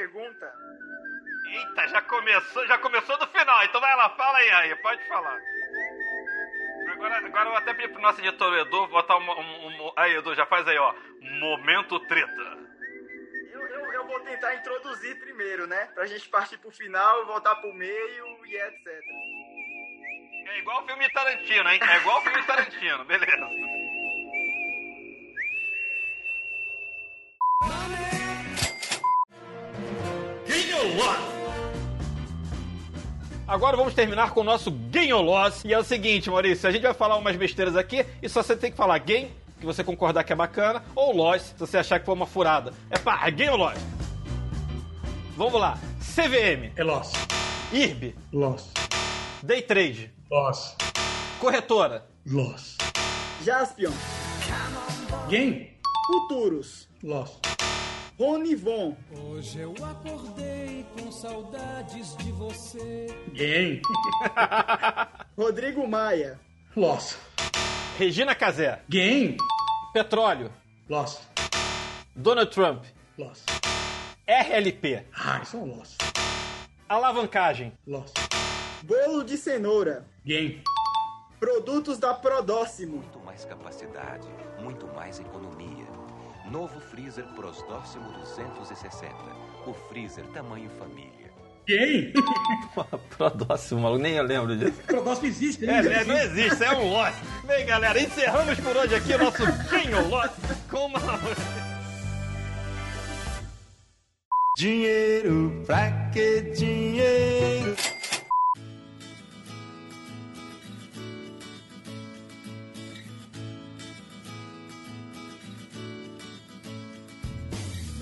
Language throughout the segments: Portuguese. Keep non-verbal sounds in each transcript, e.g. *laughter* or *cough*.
pergunta. Eita, já começou, já começou do final. Então vai lá, fala aí, aí, pode falar. Agora, agora eu vou até pedir pro nosso editor Edu botar um, um, um, Aí, Edu, já faz aí, ó. Momento treta. Eu, eu, eu vou tentar introduzir primeiro, né? Pra gente partir pro final, voltar pro meio e etc. É igual o filme Tarantino, hein? É igual o filme Tarantino, beleza. Agora vamos terminar com o nosso Game or Loss. E é o seguinte, Maurício, a gente vai falar umas besteiras aqui e só você tem que falar game, que você concordar que é bacana, ou loss, se você achar que foi uma furada. É pá, é game or loss? Vamos lá. CVM. É loss. IRB. Loss. Day Trade. Loss. Corretora. Loss. Jaspion. Game. Futuros. Loss. Ronivon. Hoje eu acordei com saudades de você. Game. *laughs* Rodrigo Maia. Loss. Regina Casé. Game. Petróleo. Loss. Donald Trump. Loss. RLP. Ah, isso é um loss. Alavancagem. Loss. Bolo de cenoura. Game. Produtos da Prodóximo. Muito mais capacidade, muito mais economia. Novo freezer Prosdóximo 260. O freezer tamanho família. Game. *laughs* Prodóximo, maluco, nem eu lembro disso. Prodóximo existe, É, né, não existe, é um loss. Bem, galera, encerramos por hoje aqui o nosso Game or Loss com uma... Dinheiro, pra que dinheiro?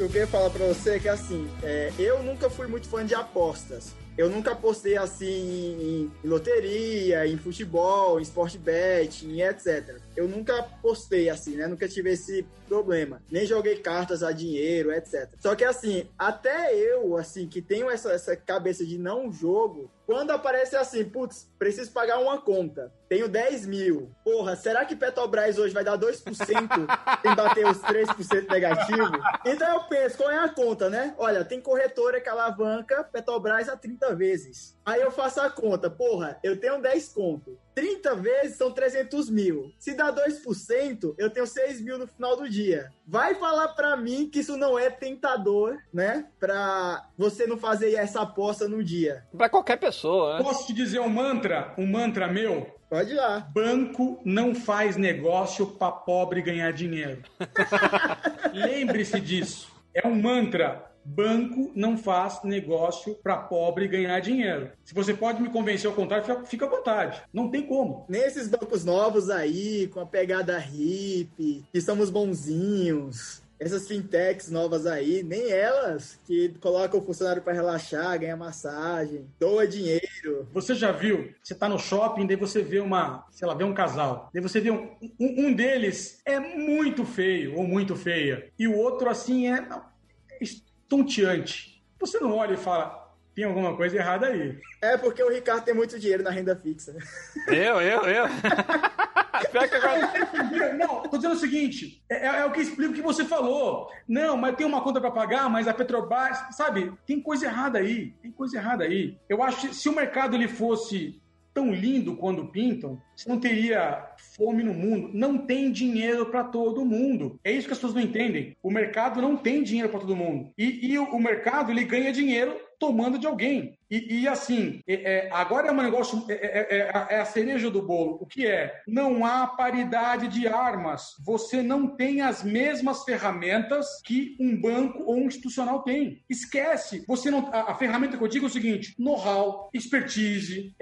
Eu queria falar pra você que assim, é, eu nunca fui muito fã de apostas. Eu nunca apostei assim em, em loteria, em futebol, em sport bet, em etc. Eu nunca apostei assim, né? Nunca tive esse problema. Nem joguei cartas a dinheiro, etc. Só que assim, até eu, assim, que tenho essa, essa cabeça de não jogo, quando aparece assim, putz, preciso pagar uma conta, tenho 10 mil. Porra, será que Petrobras hoje vai dar 2% *laughs* em bater os 3% negativo? Então eu penso, qual é a conta, né? Olha, tem corretora que alavanca Petrobras a 30 vezes. Aí eu faço a conta, porra, eu tenho 10 conto. 30 vezes são 300 mil. Se dá 2%, eu tenho 6 mil no final do dia. Vai falar pra mim que isso não é tentador, né? Pra você não fazer essa aposta no dia. Pra qualquer pessoa, né? Posso te dizer um mantra? Um mantra meu? Pode ir lá. Banco não faz negócio pra pobre ganhar dinheiro. *laughs* Lembre-se disso. É um mantra. Banco não faz negócio para pobre ganhar dinheiro. Se você pode me convencer ao contrário, fica, fica à vontade. Não tem como. Nesses bancos novos aí, com a pegada hippie, que somos bonzinhos, essas fintechs novas aí, nem elas que colocam o funcionário para relaxar, ganhar massagem, doa dinheiro. Você já viu? Você tá no shopping, daí você vê uma, sei lá, vê um casal. Daí você vê um, um, um deles é muito feio ou muito feia. E o outro, assim, é estonteante. Você não olha e fala, tem alguma coisa errada aí. É porque o Ricardo tem muito dinheiro na renda fixa. Eu, eu, eu. *laughs* Pior que agora... Não, tô dizendo o seguinte: é, é, o que explica o que você falou. Não, mas tem uma conta para pagar, mas a Petrobras, sabe? Tem coisa errada aí. Tem coisa errada aí. Eu acho que se o mercado ele fosse tão lindo quando pintam, você não teria fome no mundo. Não tem dinheiro para todo mundo. É isso que as pessoas não entendem. O mercado não tem dinheiro para todo mundo. E, e o, o mercado ele ganha dinheiro tomando de alguém. E, e assim, é, é, agora é um negócio, é, é, é, a cereja do bolo. O que é? Não há paridade de armas. Você não tem as mesmas ferramentas que um banco ou um institucional tem. Esquece. Você não. A, a ferramenta que eu digo é o seguinte: know-how, expertise,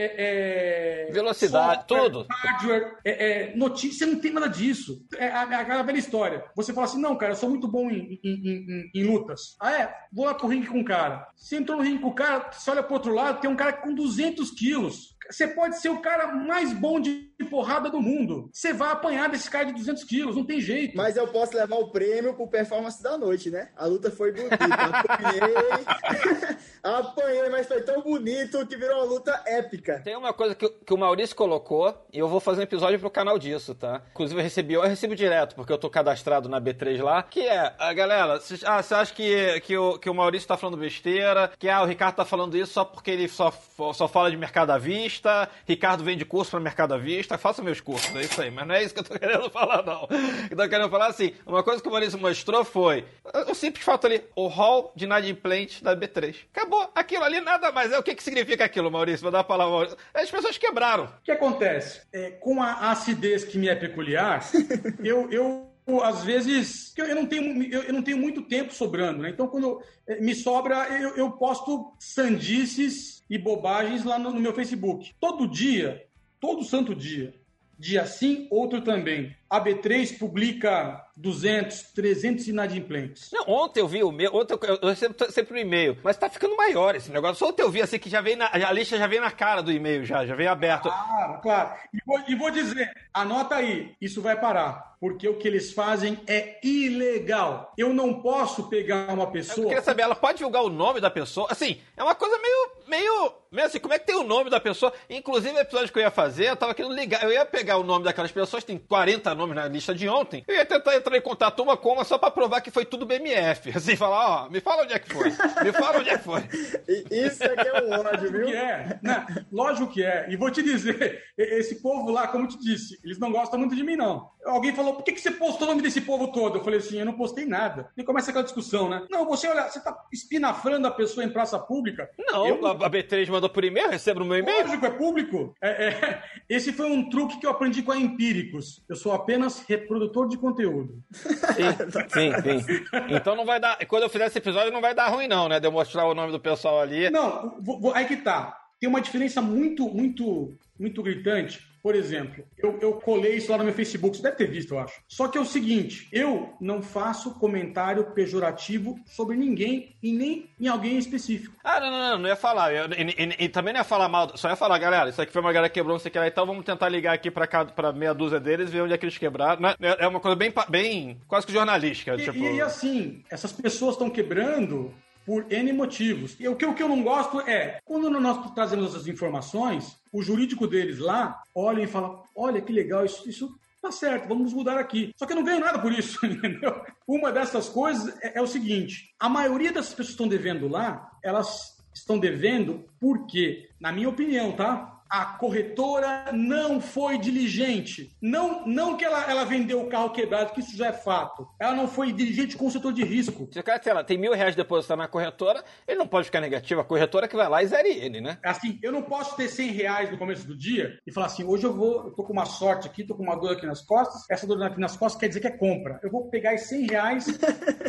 velocidade, software, tudo. Hardware, notícia, não tem nada disso. É aquela velha história. Você fala assim: não, cara, eu sou muito bom em, em, em, em lutas. Ah, é? Vou lá pro ringue com o cara. Você entrou no ringue com o cara, você olha pro outro lado, tem um cara com 200 quilos. Você pode ser o cara mais bom de porrada do mundo. Você vai apanhar desse cara de 200 quilos, não tem jeito. Mas eu posso levar o prêmio pro performance da noite, né? A luta foi bonita. Apanhei, *laughs* apanhei, mas foi tão bonito que virou uma luta épica. Tem uma coisa que, que o Maurício colocou, e eu vou fazer um episódio pro canal disso, tá? Inclusive eu recebi, eu recebo direto, porque eu tô cadastrado na B3 lá, que é, a galera, cê- ah, você acha que, que, o, que o Maurício tá falando besteira, que ah, o Ricardo tá falando isso só porque ele só, só fala de mercado à vista, Ricardo vende curso pra mercado à vista, faça meus cursos, é isso aí, mas não é isso que eu tô *laughs* querendo falar, não. Eu tô querendo falar assim, uma coisa que o Maurício mostrou foi o simples fato ali, o hall de inadimplente da B3. Acabou, aquilo ali nada mais é. O que que significa aquilo, Maurício? Vou dar a palavra, Maurício. As pessoas quebraram. O que acontece? É, com a acidez que me é peculiar, *laughs* eu, eu às vezes eu, não tenho eu, não tenho muito tempo sobrando, né? Então quando eh, me sobra eu, eu posto sandices e bobagens lá no, no meu Facebook. Todo dia, todo santo dia, dia sim, outro também. A B3 publica 200, 300 inadimplentes. Não, ontem eu vi o meu, ontem eu, eu recebo sempre o e-mail, mas tá ficando maior esse negócio. Só ontem eu vi assim que já vem na, a lista já vem na cara do e-mail, já, já vem aberto. Claro, claro. E vou, e vou dizer, anota aí, isso vai parar, porque o que eles fazem é ilegal. Eu não posso pegar uma Eu pessoa. queria saber, ela pode divulgar o nome da pessoa? Assim, é uma coisa meio, meio, meio assim, como é que tem o nome da pessoa? Inclusive, o episódio que eu ia fazer, eu tava querendo ligar, eu ia pegar o nome daquelas pessoas, tem 40 nomes na lista de ontem, eu ia tentar entrar em contato uma com uma só pra provar que foi tudo BMF. *laughs* Assim, falar, ó, me fala onde é que foi, me fala onde é que foi. *laughs* Isso é que é um ódio, viu? que é, né? Lógico que é. E vou te dizer, esse povo lá, como eu te disse, eles não gostam muito de mim, não. Alguém falou, por que, que você postou o nome desse povo todo? Eu falei assim, eu não postei nada. E começa aquela discussão, né? Não, você olha, você tá espinafrando a pessoa em praça pública. Não, Eu- a, a B3 mandou por e-mail, eu recebo no meu e-mail. Lógico, é público. É, é, esse foi um truque que eu aprendi com a Empíricos. Eu sou apenas reprodutor de conteúdo. Sim, sim, sim. Então não vai dar. Quando eu fizer esse episódio, não vai dar ruim, não, né? De eu mostrar o nome do pessoal ali. Não, vou- vou- aí que tá. Tem uma diferença muito, muito, muito gritante. Por exemplo, eu, eu colei isso lá no meu Facebook, você deve ter visto, eu acho. Só que é o seguinte, eu não faço comentário pejorativo sobre ninguém e nem em alguém específico. Ah, não, não, não, não ia falar. Eu- e, e- e também não ia falar mal. Só ia falar, galera, isso aqui foi uma galera que quebrou, não sei o que lá. Então vamos tentar ligar aqui pra, cada, pra meia dúzia deles, ver onde é que eles quebraram. É- É uma coisa bem, bem quase que jornalística. E, tipo, e, assim, essas pessoas estão quebrando por N motivos. E o que, o que eu não gosto é, quando nós trazemos essas informações, o jurídico deles lá olha e fala: olha que legal, isso, isso tá certo, vamos mudar aqui. Só que eu não ganho nada por isso, *laughs* entendeu? Uma dessas coisas é, é o seguinte: a maioria das pessoas que estão devendo lá, elas estão devendo porque, na minha opinião, tá? A corretora não foi diligente. Não, não que ela, ela vendeu o carro quebrado, que isso já é fato. Ela não foi diligente com o setor de risco. Se o cara, sei lá, tem mil reais depositado na corretora, ele não pode ficar negativo. A corretora que vai lá e zere ele, né? Assim, eu não posso ter 100 reais no começo do dia e falar assim, hoje eu vou, eu tô com uma sorte aqui, tô com uma dor aqui nas costas, essa dor aqui nas costas quer dizer que é compra. Eu vou pegar esses 100 reais,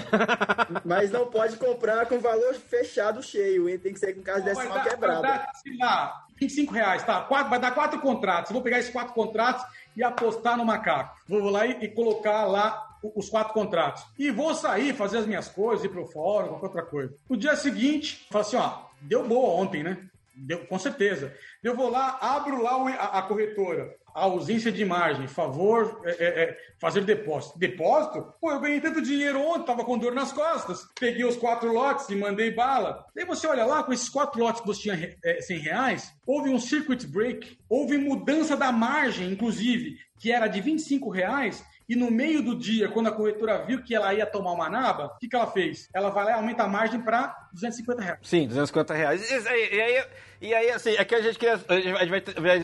*laughs* Mas não pode comprar com valor fechado cheio, hein? Tem que ser com casa vai decimal dar, vai dar, sei lá, 25 reais, tá? Quatro, vai dar quatro contratos. Eu vou pegar esses quatro contratos e apostar no macaco. Vou lá e, e colocar lá os quatro contratos. E vou sair, fazer as minhas coisas, ir pro fórum, qualquer outra coisa. No dia seguinte, falo assim, ó, deu boa ontem, né? Deu, com certeza. Eu vou lá, abro lá a, a corretora. A ausência de margem, favor é, é, é, fazer depósito. Depósito? Pô, eu ganhei tanto dinheiro ontem, tava com dor nas costas. Peguei os quatro lotes e mandei bala. Daí você olha lá, com esses quatro lotes que você tinha é, 100 reais, houve um circuit break, houve mudança da margem, inclusive, que era de 25 reais, e no meio do dia, quando a corretora viu que ela ia tomar uma naba, o que, que ela fez? Ela vai lá e aumenta a margem para 250 reais. Sim, 250 reais. E, e- e aí, e aí, assim, aqui a gente queria. A gente vai- a gente vai, vai,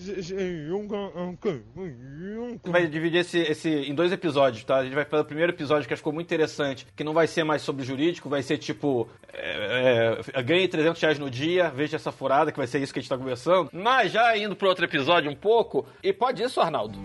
vai dividir esse, esse em dois episódios, tá? A gente vai fazer o primeiro episódio que acho que ficou muito interessante, que não vai ser mais sobre jurídico, vai ser tipo. É, é, ganhe 300 reais no dia, veja essa furada, que vai ser isso que a gente tá conversando. Mas já indo pro outro episódio um pouco, e pode isso, Arnaldo?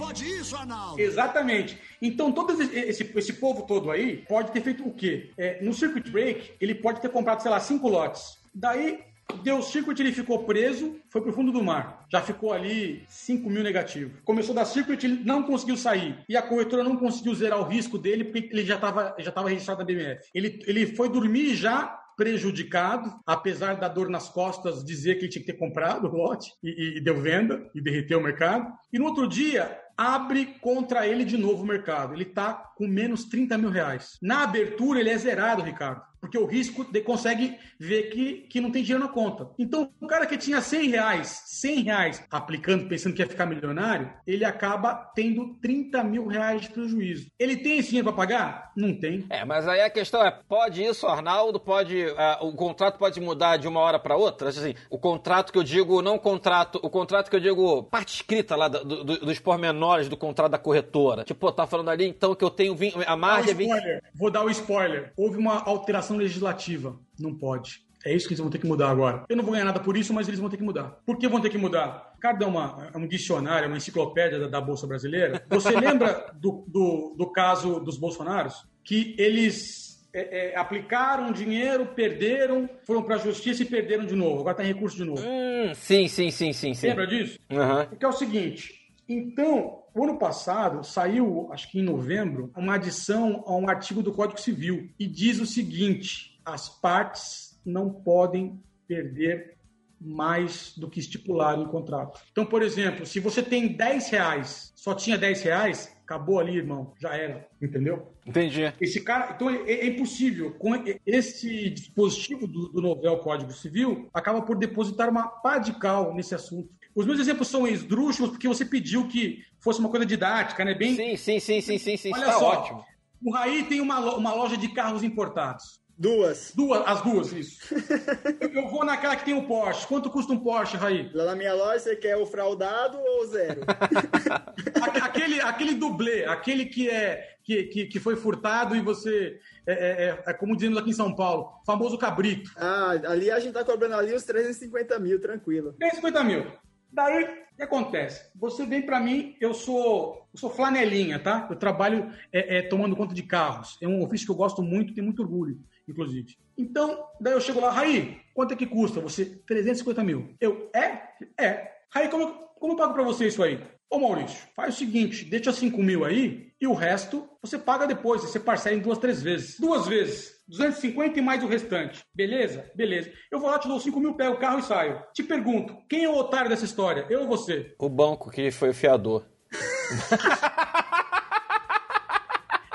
Exatamente. Então, todo esse, esse, esse povo todo aí pode ter feito o quê? É, no circuit break, ele pode ter comprado, sei lá, cinco lotes. Daí, deu circuit, ele ficou preso, foi pro fundo do mar. Já ficou ali 5 mil negativo. Começou da circuit, ele não conseguiu sair. E a corretora não conseguiu zerar o risco dele, porque ele já estava já tava registrado na BMF. Ele, ele foi dormir já prejudicado, apesar da dor nas costas dizer que ele tinha que ter comprado o lote e, e, e deu venda e derreteu o mercado. E no outro dia, abre contra ele de novo o mercado. Ele está com menos 30 mil reais. Na abertura, ele é zerado, Ricardo. Porque o risco de, consegue ver que, que não tem dinheiro na conta. Então, o cara que tinha 100 reais, 100 reais aplicando, pensando que ia ficar milionário, ele acaba tendo 30 mil reais de prejuízo. Ele tem esse dinheiro para pagar? Não tem. É, mas aí a questão é: pode isso, Arnaldo? Pode. Uh, o contrato pode mudar de uma hora para outra? Assim, o contrato que eu digo, não contrato, o contrato que eu digo, parte escrita lá do, do, dos pormenores do contrato da corretora. Tipo, tá falando ali então que eu tenho 20, a margem é 20. Vou dar o um spoiler. Houve uma alteração legislativa. Não pode. É isso que eles vão ter que mudar agora. Eu não vou ganhar nada por isso, mas eles vão ter que mudar. Por que vão ter que mudar? Cada uma, um dicionário, uma enciclopédia da, da Bolsa Brasileira. Você *laughs* lembra do, do, do, caso dos Bolsonaros? Que eles é, é, aplicaram dinheiro, perderam, foram para a justiça e perderam de novo. Agora está em recurso de novo. Hum, sim, sim, sim, sim, sim. Lembra disso? Uhum. Porque é o seguinte: então, o ano passado saiu, acho que em novembro, uma adição a um artigo do Código Civil e diz o seguinte: as partes não podem perder mais do que estipulado em contrato. Então, por exemplo, se você tem 10 reais, só tinha 10 reais, acabou ali, irmão, já era, entendeu? Entendi. Esse cara, então é, é impossível. Com esse dispositivo do, do novel Código Civil, acaba por depositar uma pá de cal nesse assunto. Os meus exemplos são esdrúxulos porque você pediu que fosse uma coisa didática, né? Bem. Sim, sim, sim, sim, sim, sim. Olha Está só, ótimo. o Raí tem uma, uma loja de carros importados. Duas. Duas, as duas, isso. *laughs* eu, vou naquela que tem o Porsche. Quanto custa um Porsche, Raí? Lá na minha loja, você quer o fraudado ou zero? *laughs* aquele, aquele dublê, aquele que é que, que, que foi furtado e você é, é, é, é, como dizemos aqui em São Paulo, famoso cabrito. Ah, ali a gente tá cobrando ali uns 350 mil, tranquilo. 350 mil. Daí, o que acontece? Você vem para mim, eu sou, eu sou flanelinha, tá? Eu trabalho é, é, tomando conta de carros. É um ofício que eu gosto muito, tenho muito orgulho, inclusive. Então, daí eu chego lá, Raí, quanto é que custa? Você, 350 mil. Eu, é? É. Raí, como, como eu pago para você isso aí? Ô Maurício, faz o seguinte, deixa 5 mil aí e o resto você paga depois, você parcela em duas, três vezes. Duas vezes. 250 e mais o restante. Beleza? Beleza. Eu vou lá, te dou 5 mil, pego o carro e saio. Te pergunto, quem é o otário dessa história? Eu ou você? O banco que foi o fiador. *laughs*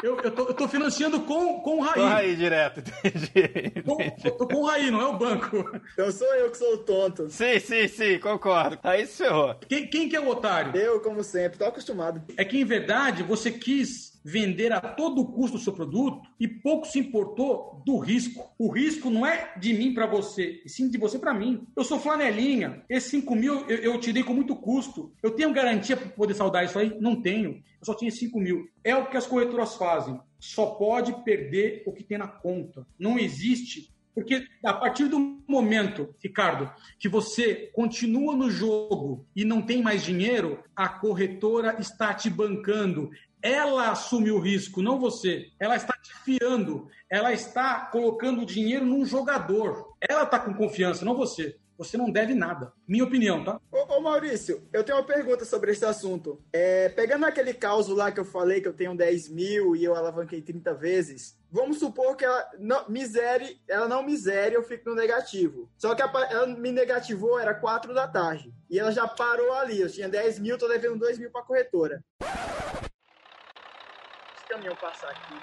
Eu, eu, tô, eu tô financiando com, com o Raí. Com o Raí direto, entendi. Com, eu tô com o Raí, não é o banco. Então sou eu que sou o tonto. Sim, sim, sim, concordo. Aí se ferrou. Quem, quem que é o otário? Eu, como sempre, tô acostumado. É que, em verdade, você quis vender a todo custo o seu produto e pouco se importou do risco. O risco não é de mim para você, e sim de você para mim. Eu sou flanelinha, esses 5 mil eu, eu te dei com muito custo. Eu tenho garantia para poder saldar isso aí? Não tenho. Eu só tinha 5 mil. É o que as corretoras fazem. Só pode perder o que tem na conta. Não existe porque a partir do momento, Ricardo, que você continua no jogo e não tem mais dinheiro, a corretora está te bancando. Ela assume o risco, não você. Ela está te fiando. Ela está colocando o dinheiro num jogador. Ela está com confiança, não você. Você não deve nada. Minha opinião, tá? Ô, ô Maurício, eu tenho uma pergunta sobre esse assunto. É, pegando aquele caso lá que eu falei que eu tenho 10 mil e eu alavanquei 30 vezes, vamos supor que ela não misere, ela não misere, eu fico no negativo. Só que a, ela me negativou, era 4 da tarde. E ela já parou ali. Eu tinha 10 mil, tô devendo 2 mil pra corretora. Caminhão passar aqui.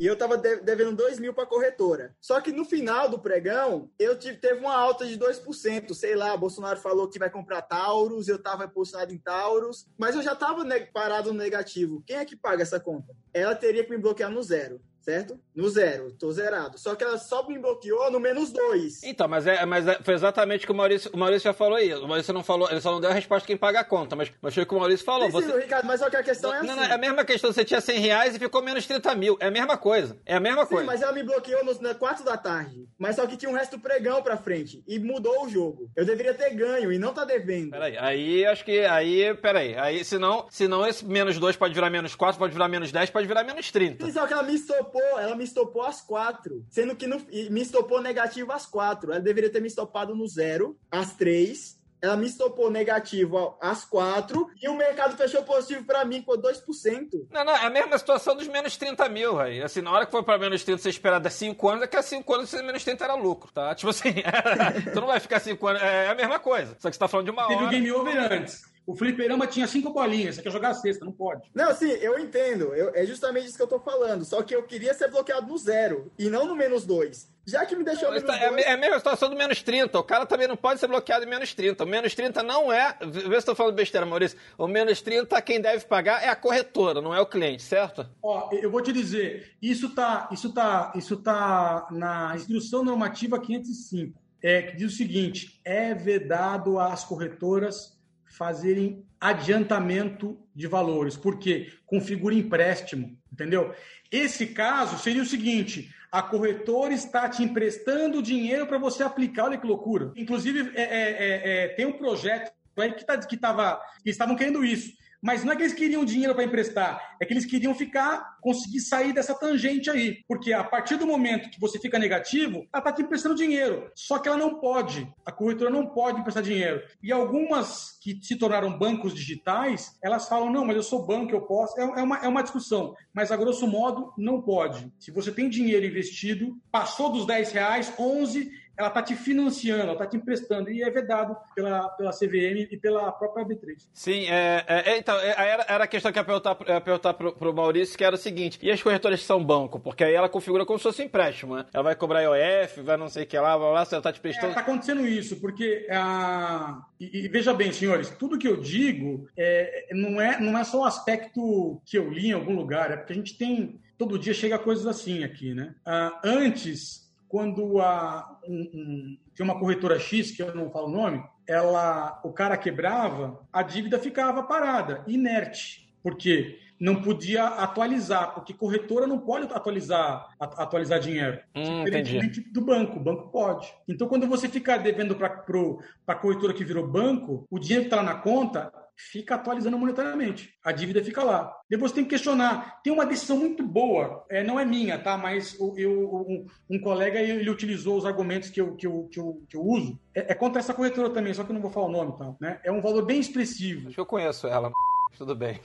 E eu tava devendo 2 mil pra corretora. Só que no final do pregão, eu tive, teve uma alta de 2%. Sei lá, Bolsonaro falou que vai comprar Taurus, eu tava posicionado em Taurus, mas eu já tava parado no negativo. Quem é que paga essa conta? Ela teria que me bloquear no zero certo? No zero, tô zerado. Só que ela só me bloqueou no menos dois. Então, mas, é, mas é, foi exatamente o que o Maurício, o Maurício já falou aí. O Maurício não falou, ele só não deu a resposta quem paga a conta, mas, mas foi o que o Maurício falou. Sim, você... Ricardo, mas só que a questão é assim. Não, não, é a mesma questão, você tinha 100 reais e ficou menos 30 mil. É a mesma coisa. É a mesma Sim, coisa. mas ela me bloqueou no, na 4 da tarde. Mas só que tinha um resto do pregão pra frente. E mudou o jogo. Eu deveria ter ganho e não tá devendo. Peraí, aí acho que. Aí, peraí. Aí, senão, senão esse menos 2 pode virar menos 4, pode virar menos 10, pode virar menos 30. Sim, só que ela me estopou, ela me estopou às quatro. Sendo que no, me estopou negativo às quatro. Ela deveria ter me estopado no zero, às três. ela me estopou negativo às quatro e o mercado fechou positivo para mim com 2%. Não, não, é a mesma situação dos menos 30 mil, velho. Assim, na hora que for pra menos 30, você esperar dar 5 anos, é que a 5 anos, menos 30 era lucro, tá? Tipo assim, *laughs* tu não vai ficar 5 anos, é a mesma coisa. Só que você tá falando de uma Teve hora. o game over antes. O fliperama tinha cinco bolinhas, você quer jogar a sexta, não pode. Não, sim, eu entendo. Eu- é justamente isso que eu tô falando. Só que eu queria ser bloqueado no zero e não no menos dois. Já que me deixou no Mas menos tá- É, é a mesma situação do menos 30. O cara também não pode ser bloqueado em menos 30. O menos 30 não é. Vê se eu tô falando besteira, Maurício. O menos 30, quem deve pagar é a corretora, não é o cliente, certo? Ó, eu vou te dizer, isso tá, isso tá, isso tá na instrução normativa 505, é que diz o seguinte: é vedado às corretoras fazerem adiantamento de valores, porque configura empréstimo, entendeu? Esse caso seria o seguinte: a corretora está te emprestando dinheiro para você aplicar, olha que loucura. Inclusive, é, é, é, é, tem um projeto que, tá, que, tava, que estavam querendo isso. Mas não é que eles queriam dinheiro para emprestar, é que eles queriam ficar, conseguir sair dessa tangente aí. Porque a partir do momento que você fica negativo, ela está te emprestando dinheiro. Só que ela não pode, a corretora não pode emprestar dinheiro. E algumas que se tornaram bancos digitais, elas falam: não, mas eu sou banco, eu posso. É, é uma, é uma discussão. Mas a grosso modo, não pode. Se você tem dinheiro investido, passou dos 10 reais, 11 ela está te financiando, ela está te emprestando, e é vedado pela, pela CVM e pela própria B3. Sim, é, é, é, então, é, era, era a questão que eu ia perguntar, eu ia perguntar pro, pro Maurício, que era o seguinte, e as corretoras que são banco? Porque aí ela configura como se fosse empréstimo, né? Ela vai cobrar IOF, vai não sei o que lá, vai lá, se ela tá te Está prestando... acontecendo isso, porque ah, e, e veja bem, senhores, tudo que eu digo é, não, é, não é só o aspecto que eu li em algum lugar, é porque a gente tem. Todo dia chega coisas assim aqui, né? Ah, antes, quando a, um, um, tem uma corretora X, que eu não falo o nome, ela, o cara quebrava, a dívida ficava parada, inerte. Por quê? Não podia atualizar, porque corretora não pode atualizar, atualizar dinheiro. Hum, Diferentemente do banco, o banco pode. Então, quando você fica devendo para a corretora que virou banco, o dinheiro que está lá na conta fica atualizando monetariamente. A dívida fica lá. Depois tem que questionar. Tem uma decisão muito boa, é, não é minha, tá? Mas o- eu, um, um colega ele utilizou os argumentos que eu, que eu, que eu, que eu uso. É, é contra essa corretora também, só que eu não vou falar o nome tal. Né? É um valor bem expressivo. Acho que eu conheço ela, tudo bem.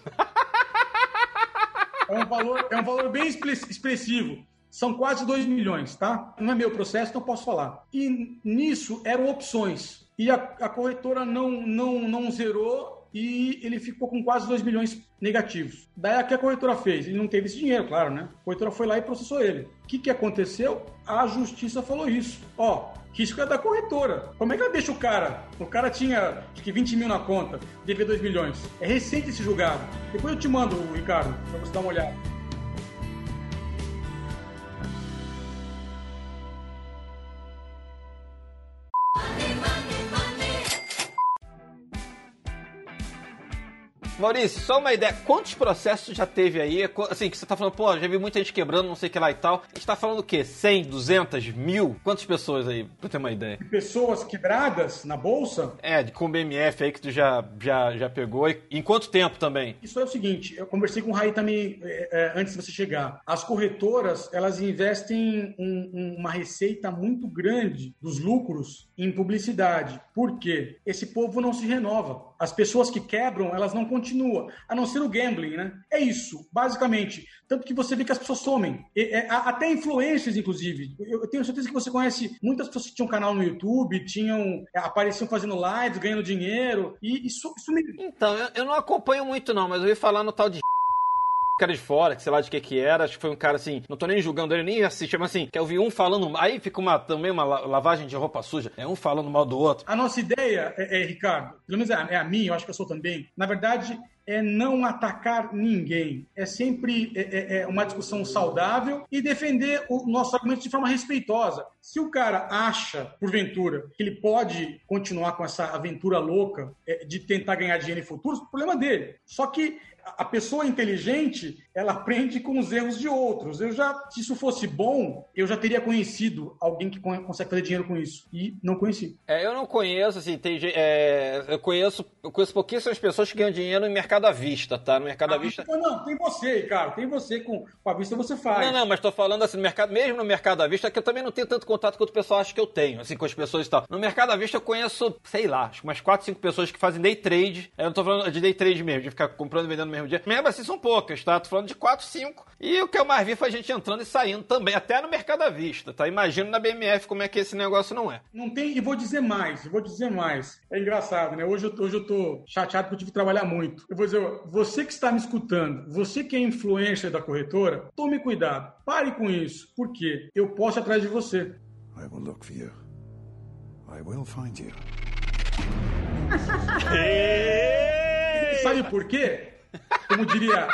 É um valor, é um valor bem expre- expressivo. São quase 2 milhões, tá? Não é meu processo, eu posso falar. E nisso eram opções. E a, a corretora não, não, não zerou e ele ficou com quase 2 milhões negativos. Daí o que a corretora fez? Ele não teve esse dinheiro, claro, né? A corretora foi lá e processou ele. O que, que aconteceu? A justiça falou isso. Ó, risco é da corretora. Como é que ela deixa o cara? O cara tinha acho que 20 mil na conta, devia 2 milhões. É recente esse julgado. Depois eu te mando, Ricardo, pra você dar uma olhada. Maurício, só uma ideia. Quantos processos já teve aí? Assim, que você tá falando, pô, já vi muita gente quebrando, não sei o que lá e tal. A gente tá falando o quê? 100, 200, mil? Quantas pessoas aí, pra ter uma ideia? pessoas quebradas na bolsa, É, de com BMF aí que tu já, já, já pegou. E em quanto tempo também? isso é o seguinte, eu conversei com o Raí também é, é, antes de você chegar. As corretoras, elas investem um- um- uma receita muito grande dos lucros em publicidade. Por quê? Esse povo não se renova. As pessoas que quebram, elas não continuam. A não ser o gambling, né? É isso, basicamente. Tanto que você vê que as pessoas somem. E, é, até influencers, inclusive. Eu, eu tenho certeza que você conhece muitas pessoas que tinham canal no YouTube, tinham é, apareciam fazendo lives, ganhando dinheiro. E isso, isso me, Então, eu, eu não acompanho muito não, mas eu ouvi falar no tal de cara de fora, que sei lá de que que era, acho que foi um cara assim, não tô nem julgando ele, nem assisti, mas assim, que eu vi um falando, aí fica uma, também uma la- lavagem de roupa suja, é um falando mal do outro. A nossa ideia, é, é, Ricardo, pelo menos é a, é a minha, eu acho que eu sou também, na verdade, é não atacar ninguém. É sempre é, é- é uma discussão saudável e defender o nosso argumento de forma respeitosa. Se o cara acha, porventura, que ele pode continuar com essa aventura louca é, de tentar ganhar dinheiro em futuros, problema dele. Só que a- pessoa inteligente, ela aprende com os erros de outros. Eu já, se isso fosse bom, eu já teria conhecido alguém que con- consegue fazer dinheiro com isso. E não conheci. É, eu não conheço, assim, tem gente, é, eu conheço, eu conheço pouquíssimas pessoas que ganham dinheiro em mercado à vista, tá? No mercado à vista. Não, não, tem você, cara. Tem você com, com a vista você faz. Não, não, mas tô falando assim, no mercado, mesmo no mercado à vista, que eu também não tenho tanto contato quanto o pessoal acha que eu tenho, assim, com as pessoas e tal. No mercado à vista eu conheço, sei lá, acho que umas 4, 5 pessoas que fazem day trade. Eu não tô falando de day trade mesmo, de ficar comprando e vendendo no mesmo dia. Mesmo assim são poucas, tá? Tô falando de 4, 5. E o que eu mais vi foi a gente entrando e saindo também, até no mercado à vista, tá? Imagino na BMF como é que esse negócio não é. Não tem, e vou dizer mais, vou dizer mais. É engraçado, né? Hoje eu, hoje eu tô chateado porque eu tive que trabalhar muito. Eu vou dizer, você que está me escutando, você que é influencer da corretora, tome cuidado. Pare com isso. Por quê? Eu posso ir atrás de você. I will look for you. I will find you. *laughs* Sabe por quê? Como diria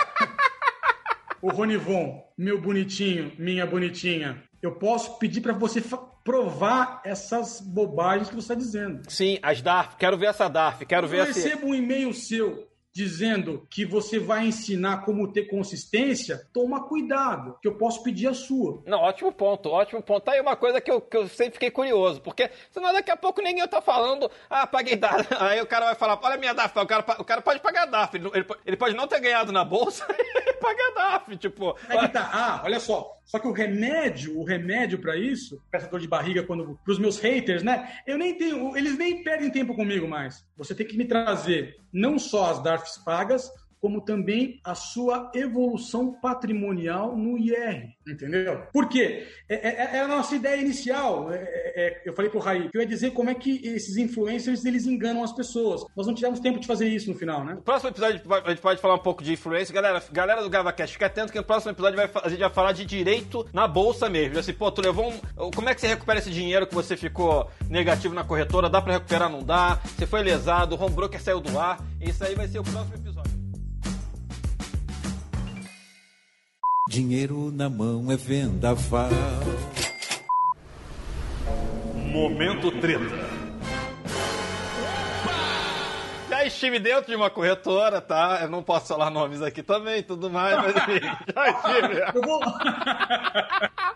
o Ronivon, meu bonitinho, minha bonitinha, eu posso pedir para você provar essas bobagens que você está dizendo. Sim, as DARF, quero ver essa DARF, quero ver Eu essa. recebo um e-mail seu dizendo que você vai ensinar como ter consistência, toma cuidado, que eu posso pedir a sua. Não, ótimo ponto, ótimo ponto. Tá aí uma coisa que eu, que eu sempre fiquei curioso, porque senão daqui a pouco ninguém tá falando, ah, paguei DARF. *laughs* Aí o cara vai falar, olha minha DARF, o cara, o cara pode pagar DARF, ele, ele po- ele pode não ter ganhado na bolsa *laughs* e pagar DARF, tipo... É que tá, ah, olha só. Só que o remédio, o remédio pra isso, pra essa dor de barriga, quando pros meus haters, né? Eu nem tenho, eles nem perdem tempo comigo mais. Você tem que me trazer não só as DARFs pagas, como também a sua evolução patrimonial no IR, entendeu? Por quê? É, é- é a nossa ideia inicial. É- é- é- eu falei pro Raí que eu ia dizer como é que esses influencers eles enganam as pessoas. Nós não tivemos tempo de fazer isso no final, né? No próximo episódio a gente pode falar um pouco de influência. Galera, galera do GavaCast, fica atento que no próximo episódio vai a gente vai falar de direito na bolsa mesmo. Assim, pô, tu levou um... Como é que você recupera esse dinheiro que você ficou negativo na corretora? Dá pra recuperar, não dá? Você foi lesado, o home broker saiu do ar. Isso aí vai ser o próximo episódio. Dinheiro na mão é vendaval. Momento treta. Já estive dentro de uma corretora, tá? Eu não posso falar nomes aqui também, tudo mais, mas enfim, *laughs* já estive. Vou.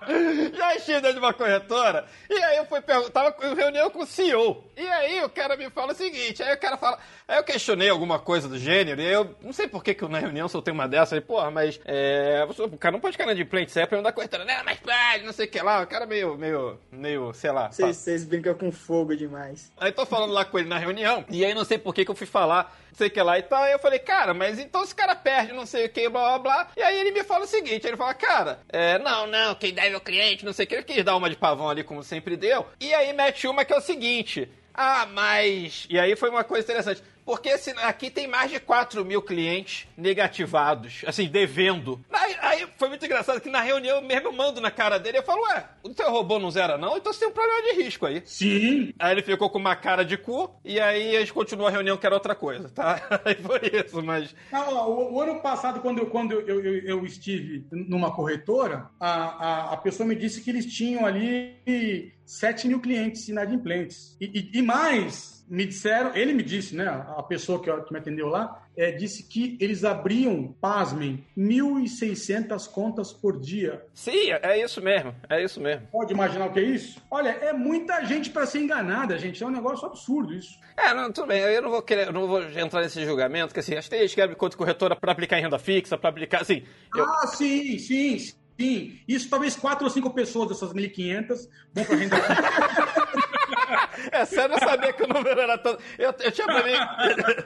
*laughs* Já estive dentro de uma corretora, e aí eu fui perguntar, tava em reunião com o CEO. E aí o cara me fala o seguinte, aí o cara fala, aí eu questionei alguma coisa do gênero, e aí eu não sei por que, que eu na reunião soltei uma dessa, aí, porra, mas é, o cara não pode ficar na de plente, você é perguntar da corretora, não, mas pode, não sei o que lá, o cara meio, meio, meio, sei lá. Vocês vocês brincam com fogo demais. Aí tô falando lá com ele na reunião, e aí não sei por que que eu fui falar, não sei o que lá e tal. Aí eu falei, cara, mas então esse cara perde, não sei o que, blá blá blá. E aí ele me fala o seguinte: ele fala, cara, é, não, não, quem deve é o cliente, não sei o que. Ele quis dar uma de pavão ali, como sempre deu. E aí mete uma que é o seguinte. Ah, mas. E aí foi uma coisa interessante. Porque se- aqui tem mais de 4 mil clientes negativados, assim, devendo. Aí, aí foi muito engraçado que na reunião mesmo eu mando na cara dele. Eu falo, ué, o teu robô não zera não? Então você tem um problema de risco aí. Sim, Aí ele ficou com uma cara de cu, e aí a gente continuou a reunião que era outra coisa, tá? *laughs* Aí foi isso, mas. Não, ó, o, o ano passado, quando, eu, quando eu, eu, eu estive numa corretora, a, a, a pessoa me disse que eles tinham ali 7 mil clientes inadimplentes. E, e, e mais, me disseram, ele me disse, né, a pessoa que, que me atendeu lá, é, disse que eles abriam, pasmem, 1.600 contas por dia. Sim, é isso mesmo, é isso mesmo. Pode imaginar o que é isso? Olha, é muita gente para ser enganada, gente. É um negócio absurdo isso. É, não, tudo bem, eu não vou querer, não vou entrar nesse julgamento, que assim, acho que tem gente que abre conta corretora pra aplicar em renda fixa, pra aplicar, assim. Eu, Ah, sim, sim, sim. Isso talvez quatro ou cinco pessoas dessas 1.500 vão para renda fixa. *laughs* É sério, eu sabia que o número era tanto. Eu, eu tinha pra mim.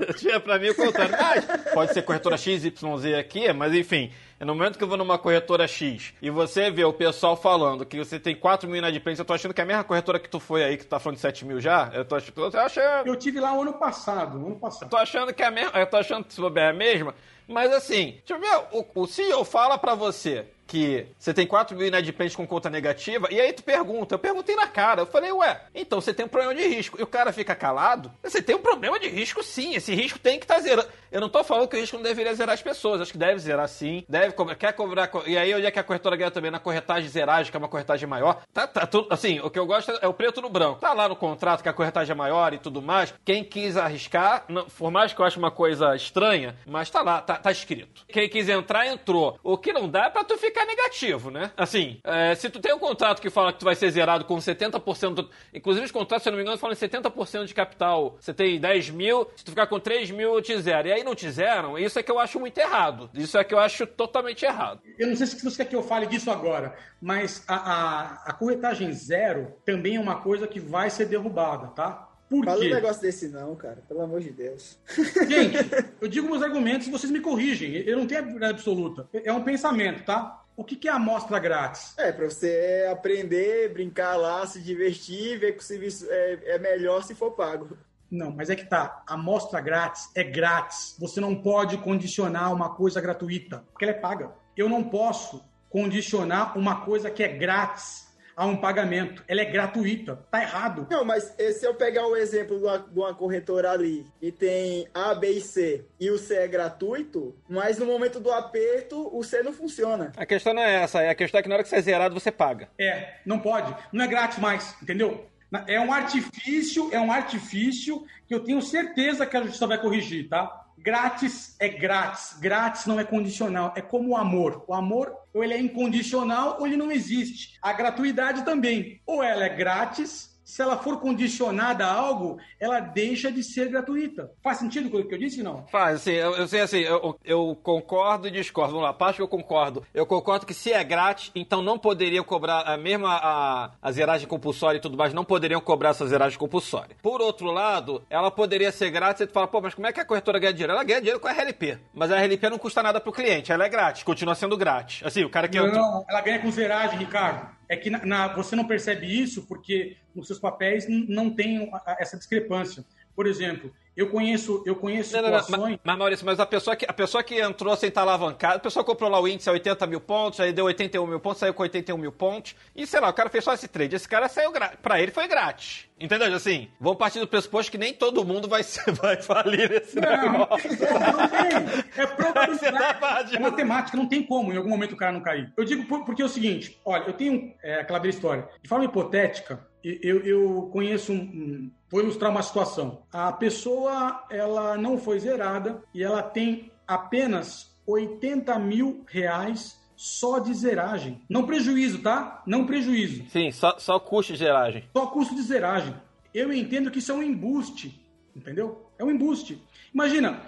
eu *laughs* tinha pra mim o contrário. Mas pode ser corretora XYZ aqui, mas enfim. No momento que eu vou numa corretora X e você vê o pessoal falando que você tem 4 mil inadimplentes, eu tô achando que é a mesma corretora que tu foi aí, que tu tá falando de 7 mil já, eu tô achando. Eu achando, Eu tive lá o ano passado, ano passado. tô achando que é a mesma. Eu tô achando que se souber é a mesma. Mas assim, deixa eu ver, o, o CEO fala pra você que você tem 4 mil inadimplentes com conta negativa, e aí tu pergunta, eu perguntei na cara, eu falei, ué, então você tem um problema de risco. E o cara fica calado, você tem um problema de risco sim, esse risco tem que estar zerando. Eu não tô falando que o risco não deveria zerar as pessoas, acho que deve zerar sim, deve cobrar, quer cobrar, co- e aí onde é que a corretora ganha também? Na corretagem zeragem, que é uma corretagem maior, tá, tá tudo, assim, o que eu gosto é o preto no branco. Tá lá no contrato que a corretagem é maior e tudo mais, quem quis arriscar, não, por mais que eu ache uma coisa estranha, mas tá lá, tá, tá escrito. Quem quis entrar, entrou. O que não dá é pra tu ficar negativo, né? Assim, é, se tu tem um contrato que fala que tu vai ser zerado com 70%, do, inclusive os contratos, se eu não me engano, falam em 70% de capital. Você tem 10 mil, se tu ficar com 3 mil, eu te zero. E aí não te zeram, isso é que eu acho muito errado. Isso é que eu acho totalmente errado. Eu não sei se você quer que eu fale disso agora, mas a, a, a corretagem zero também é uma coisa que vai ser derrubada, tá? Por Fala um quê? negócio desse não, cara. Pelo amor de Deus. Gente, *laughs* eu digo meus argumentos e vocês me corrigem. Eu não tenho a verdade absoluta. É um pensamento, tá? O que que é amostra grátis? É, pra você aprender, brincar lá, se divertir, ver que o serviço é, é melhor se for pago. Não, mas é que tá. Amostra grátis é grátis. Você não pode condicionar uma coisa gratuita, porque ela é paga. Eu não posso condicionar uma coisa que é grátis a um pagamento. Ela é gratuita. Tá errado. Não, mas eh, se eu pegar o exemplo de uma, de uma corretora ali e tem A, B e C e o C é gratuito, mas no momento do aperto o C não funciona. A questão não é essa, a questão é que na hora que você é zerado, você paga. É, não pode. Não é grátis mais, entendeu? É um artifício, é um artifício que eu tenho certeza que a justiça vai corrigir, tá? Grátis é grátis. Grátis não é condicional. É como o amor. O amor, ou ele é incondicional ou ele não existe. A gratuidade também. Ou ela é grátis, se ela for condicionada a algo, ela deixa de ser gratuita. Faz sentido com o que eu disse, não? Faz, assim, eu, eu sei assim, eu, eu concordo e discordo. Vamos lá, a parte que eu concordo. Eu concordo que se é grátis, então não poderiam cobrar a mesma a, a zeragem compulsória e tudo mais, não poderiam cobrar essa zeragem compulsória. Por outro lado, ela poderia ser grátis e tu fala, pô, mas como é que a corretora ganha dinheiro? Ela ganha dinheiro com a RLP. Mas a RLP não custa nada pro cliente, ela é grátis, continua sendo grátis. Assim, o cara que entrou. Não, ela ganha com zeragem, Ricardo. É que na- na- você não percebe isso porque nos seus papéis não tem essa discrepância. Por exemplo, eu conheço, eu conheço Não, não, não, situações. mas, mas, Maurício, mas a pessoa, que, a pessoa que entrou sem estar alavancada, a pessoa comprou lá o índice a 80 mil pontos, aí deu 81 mil pontos, saiu com 81 mil pontos, e sei lá, o cara fez só esse trade. Esse cara saiu grátis. Pra ele foi grátis. Entendeu? Assim, vamos partir do pressuposto que nem todo mundo vai, ser, *laughs* vai falir nesse Não, negócio. não tem. É probabilidade. É matemática, não tem como em algum momento o cara não cair. Eu digo por- porque é o seguinte: olha, eu tenho é, aquela velha história. De forma hipotética, eu, eu conheço um, um- Vou ilustrar uma situação. A pessoa ela não foi zerada e ela tem apenas 80 mil reais só de zeragem. Não prejuízo, tá? Não prejuízo. Sim, só, só custo de zeragem. Só custo de zeragem. Eu entendo que isso é um embuste, entendeu? É um embuste. Imagina,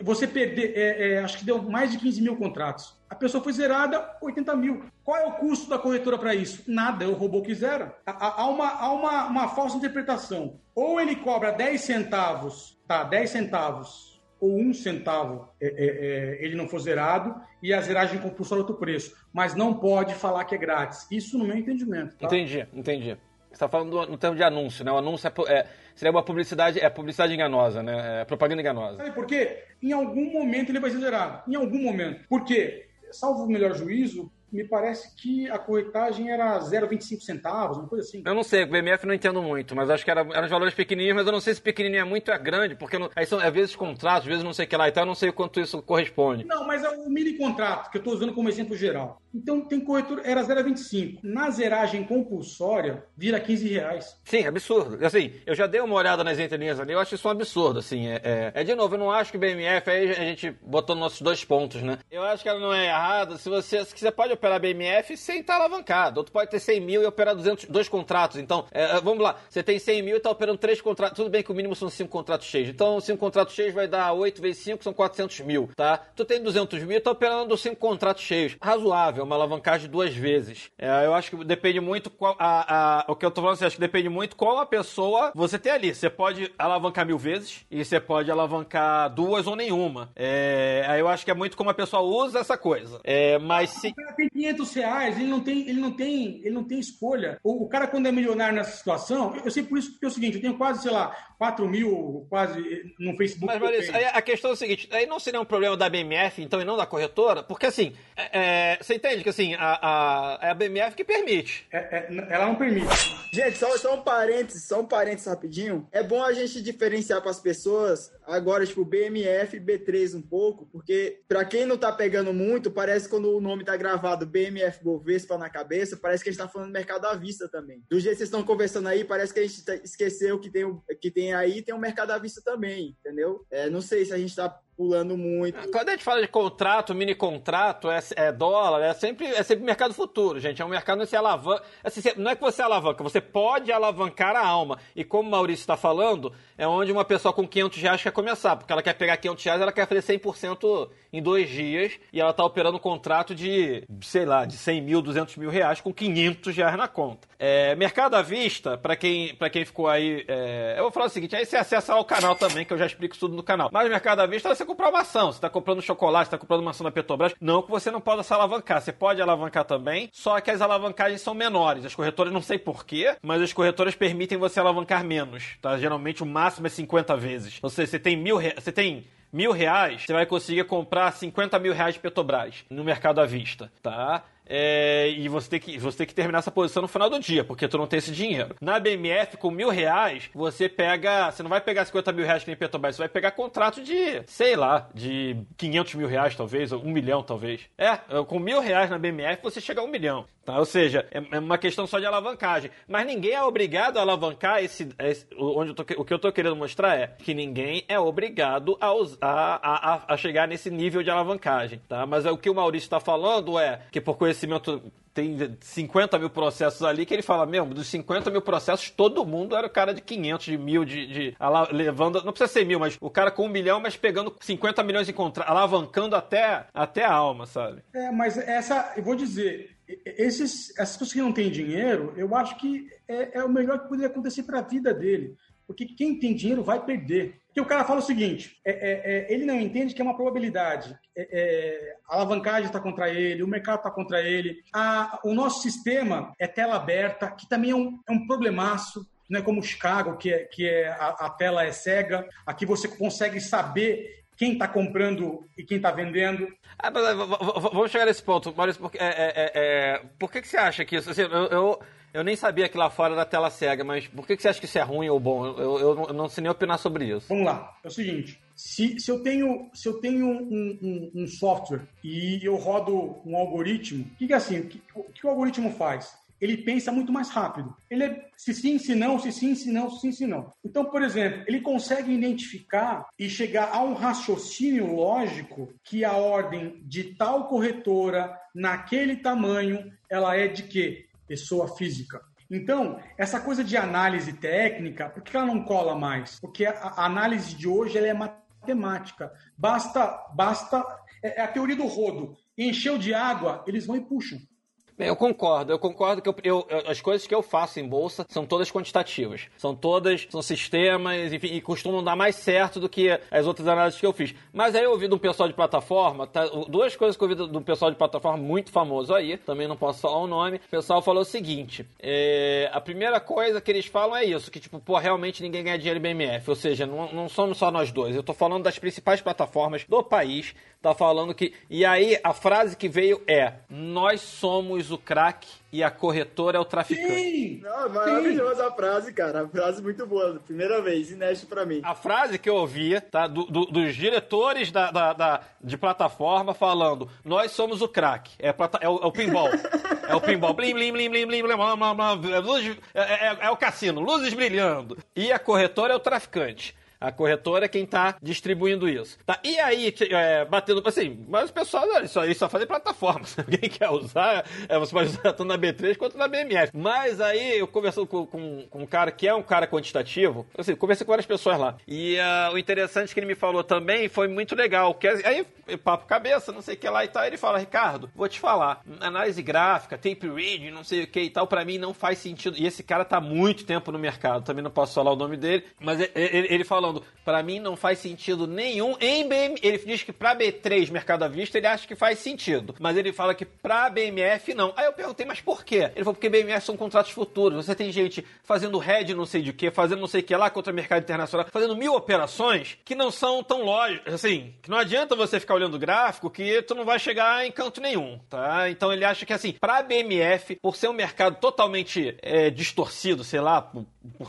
você perder, eh, eh, acho que deu mais de 15 mil contratos. A pessoa foi zerada, 80 mil. Qual é o custo da corretora para isso? Nada, é o robô que zera. Há, há- há uma, há uma, uma falsa interpretação. Ou ele cobra 10 centavos, tá? 10 centavos, ou um centavo eh, eh, eh, ele não for zerado, e a zeragem compulsória é outro preço. Mas não pode falar que é grátis. Isso no meu entendimento. Tá? Entendi, entendi. Você tá falando do- no termo de anúncio, né? O anúncio é, é- seria uma publicidade, é publicidade enganosa, né? É propaganda enganosa. Sabe por quê? Em algum momento ele vai ser zerado. Em algum momento. Por quê? Salvo o melhor juízo, me parece que a corretagem era 0,25 centavos, uma coisa assim. Eu não sei, o BMF não entendo muito, mas acho que era, eram os valores pequenininhos, mas eu não sei se pequenininho é muito ou é grande, porque não- aí são, às vezes contratos, às vezes não sei o que lá, então eu não sei o quanto isso corresponde. Não, mas é o mini contrato, que eu estou usando como exemplo geral. Então tem corretora, era 0,25. Na zeragem compulsória, vira 15 reais. Sim, absurdo. Assim, eu já dei uma olhada nas entrelinhas ali, eu acho isso um absurdo, assim. É, é- é, de novo, eu não acho que o BMF, aí a gente botou nossos dois pontos, né? Eu acho que ela não é errada. Se você, se você pode operar BMF sem estar alavancado. Ou tu pode ter 100 mil e operar 200, dois contratos. Então, é, vamos lá, você tem 100 mil e tá operando três contratos. Tudo bem que o mínimo são cinco contratos cheios. Então, cinco contratos cheios vai dar 8 vezes 5, são 400 mil, tá? Tu tem 200 mil e tá operando cinco contratos cheios. Razoável, uma alavancagem duas vezes. É, eu acho que depende muito qual. A, a- o que eu tô falando, assim, acho que depende muito qual a pessoa você tem ali. Você pode alavancar mil vezes e você pode alavancar duas ou nenhuma. É, aí eu acho que é muito como a pessoa usa essa coisa. É, mas se. O cara tem 500 reais, ele não tem, ele não tem, ele não tem escolha. O, o cara, quando é milionário nessa situação, eu, eu sei por isso que é o seguinte, eu tenho quase, sei lá, 4 mil, quase, no Facebook. Mas, Maurício, a questão é o seguinte: aí não seria um problema da BMF, então, e não da corretora? Porque, assim, é, é, você entende que, assim, a, a, é a BMF que permite. É- é- ela não permite. Gente, só, só um parênteses, só um parênteses rapidinho. É bom a gente diferenciar para as pessoas agora, tipo, BMF e B3 um pouco, porque para quem não tá pegando muito, parece quando o nome tá gravado BMF Bovespa na cabeça, parece que a gente tá falando mercado à vista também. Do jeito que vocês estão conversando aí, parece que a gente tá- esqueceu que tem, o- que tem aí, tem o mercado à vista também, entendeu? É, não sei se a gente tá pulando muito. Quando a gente fala de contrato, mini contrato, é, é dólar, é sempre, é sempre mercado futuro, gente. É um mercado onde você alavanca. Assim, não é que você alavanca, você pode alavancar a alma. E como o Maurício está falando, é onde uma pessoa com 500 reais quer começar, porque ela quer pegar 500 reais, ela quer fazer 100% em dois dias, e ela está operando um contrato de, sei lá, de 100 mil, 200 mil reais com 500 reais na conta. É, mercado à vista, para quem, quem ficou aí, é, eu vou falar o seguinte, aí você acessa o canal também, que eu já explico tudo no canal. Mas mercado à vista você comprar uma ação, você está comprando chocolate, está comprando uma ação da Petrobras, não que você não possa se alavancar, você pode alavancar também, só que as alavancagens são menores, as corretoras não sei porquê, mas as corretoras permitem você alavancar menos, tá? Geralmente o máximo é 50 vezes. Ou seja, você tem mil, re... você tem mil reais, você vai conseguir comprar 50 mil reais de Petrobras no mercado à vista, tá? É, e você tem, que, você tem que terminar essa posição no final do dia, porque tu não tem esse dinheiro. Na BMF, com mil reais, você pega. Você não vai pegar 50 mil reais que nem Petrobras, você vai pegar contrato de, sei lá, de 500 mil reais, talvez, ou um milhão, talvez. É, com mil reais na BMF, você chega a um milhão. Tá? Ou seja, é, é uma questão só de alavancagem. Mas ninguém é obrigado a alavancar esse. esse- onde tô o que eu tô querendo mostrar é que ninguém é obrigado a, a, a, a- chegar nesse nível de alavancagem. Tá? Mas é, o que o Maurício está falando é que por conhecimento. Tem 50 mil processos ali que ele fala, meu, dos 50 mil processos, todo mundo era o cara de 500, de mil, de, de levando, não precisa ser mil, mas o cara com um milhão, mas pegando 50 milhões em contra, alavancando até, até a alma, sabe? É, mas essa, eu vou dizer, esses, essas pessoas que não têm dinheiro, eu acho que é, é o melhor que poderia acontecer para a vida dele. Porque quem tem dinheiro vai perder. Porque o cara fala o seguinte: é- é- é, ele não entende que é uma probabilidade. É- é, a alavancagem está contra ele, o mercado está contra ele. A- o nosso sistema é tela aberta, que também é um, é um problemaço. Não é como Chicago, que, é, que é, a, a tela é cega. Aqui você consegue saber quem está comprando e quem está vendendo. Ah, mas, eh, vamos chegar nesse ponto, Maurício. Porque, é, é, é, por que, que você acha que isso. assim, eu, eu, eu nem sabia que lá fora era tela cega, mas por que, que você acha que isso é ruim ou bom? Eu, eu, eu não- sei nem opinar sobre isso. Vamos lá. É o seguinte: se, se eu tenho, se eu tenho um, um- um software e eu rodo um algoritmo, o que, que é assim? O que, o que o algoritmo faz? Ele pensa muito mais rápido. Ele é se sim, se não, se sim, se não, se sim, se não. Então, por exemplo, ele consegue identificar e chegar a um raciocínio lógico que a ordem de tal corretora, naquele tamanho, ela é de quê? Pessoa física. Então, essa coisa de análise técnica, por que ela não cola mais? Porque a, análise de hoje ela é matemática. Basta, basta. É, é a teoria do rodo. Encheu de água, eles vão e puxam. Eu concordo. Eu concordo que eu- eu- as coisas que eu faço em bolsa são todas quantitativas. São todas, são sistemas, enfim, e costumam dar mais certo do que as outras análises que eu fiz. Mas aí eu ouvi de um pessoal de plataforma, tá, duas coisas que eu ouvi de um pessoal de plataforma muito famoso aí, também não posso falar o nome. O pessoal falou o seguinte: é, a primeira coisa que eles falam é isso, que tipo, pô, realmente ninguém ganha dinheiro em BMF. Ou seja, não, não somos só nós dois. Eu tô falando das principais plataformas do país. Tá falando que. E aí, a frase que veio é: Nós somos o craque e a corretora é o traficante. Sim! Não, maravilhosa a frase, cara. A frase muito boa. Primeira vez, inédito pra mim. A frase que eu ouvia, tá? do- do- dos diretores da, da- da- de plataforma falando: Nós somos o craque. É, plata- é, o, é o pinball. *laughs* É o pinball. Blim, blim, blim, blim, blim, blim, blá, blá, blá, blá, luz- é, é- é o cassino, luzes brilhando. E a corretora é o traficante. A corretora é quem tá distribuindo isso. Tá? E aí, é, batendo. Assim, mas o pessoal, olha, isso aí só faz em plataforma. Se *laughs* alguém quer usar, é, você pode usar tanto na B3 quanto na BMF. Mas aí, eu conversando com, com, com um cara que é um cara quantitativo, assim, conversei com várias pessoas lá. E ah, o interessante que ele me falou também foi muito legal. Que, aí, papo cabeça, não sei o que lá e tal. Ele fala, Ricardo, vou te falar, análise gráfica, tape reading, não sei o que e tal, pra mim não faz sentido. E esse cara tá muito tempo no mercado, também não posso falar o nome dele, mas e- ele, ele falando, pra mim não faz sentido nenhum em BM. Ele diz que pra B3 Mercado à Vista ele acha que faz sentido, mas ele fala que pra BMF não. Aí eu perguntei, mas por quê? Ele falou, porque BMF são contratos futuros. Você tem gente fazendo head não sei de que, fazendo não sei o que lá contra o mercado internacional, fazendo mil operações que não são tão lógicas, assim, que não adianta você ficar olhando o gráfico que tu não vai chegar em canto nenhum, tá? Então ele acha que assim, pra BMF, por ser um mercado totalmente é, distorcido, sei lá, por-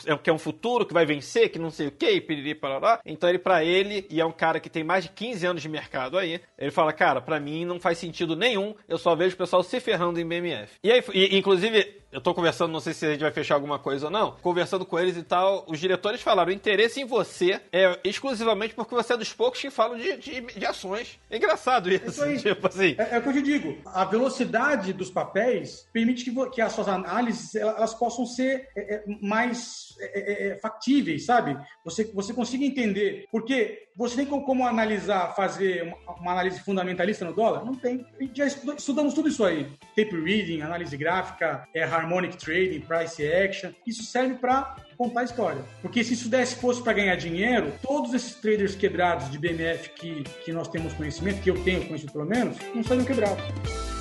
é, que é um futuro que vai vencer, que não sei o que, piriri, parará. Então ele, pra ele, e é um cara que tem mais de 15 anos de mercado aí, ele fala, cara, pra mim não faz sentido nenhum, eu só vejo o pessoal se ferrando em BMF. E aí, e, inclusive, eu tô conversando, não sei se a gente vai fechar alguma coisa ou não, conversando com eles e tal, os diretores falaram: o interesse em você é exclusivamente porque você é dos poucos que falam de, de, de ações. É engraçado isso. Isso aí. Tipo assim. É, é o que eu te digo. A velocidade dos papéis permite que, que as suas análises elas, elas possam ser é, é, mais é, é, é, factíveis, sabe? Você, você consiga entender. Porque você tem como, como analisar, fazer uma, uma análise fundamentalista no dólar? Não tem. Já estuda- estudamos tudo isso aí. Tape reading, análise gráfica, é, harmonic trading, price action. Isso serve para contar a história. Porque se isso desse fosse para ganhar dinheiro, todos esses traders quebrados de BMF que, que nós temos conhecimento, que eu tenho conhecido pelo menos, não estariam quebrados.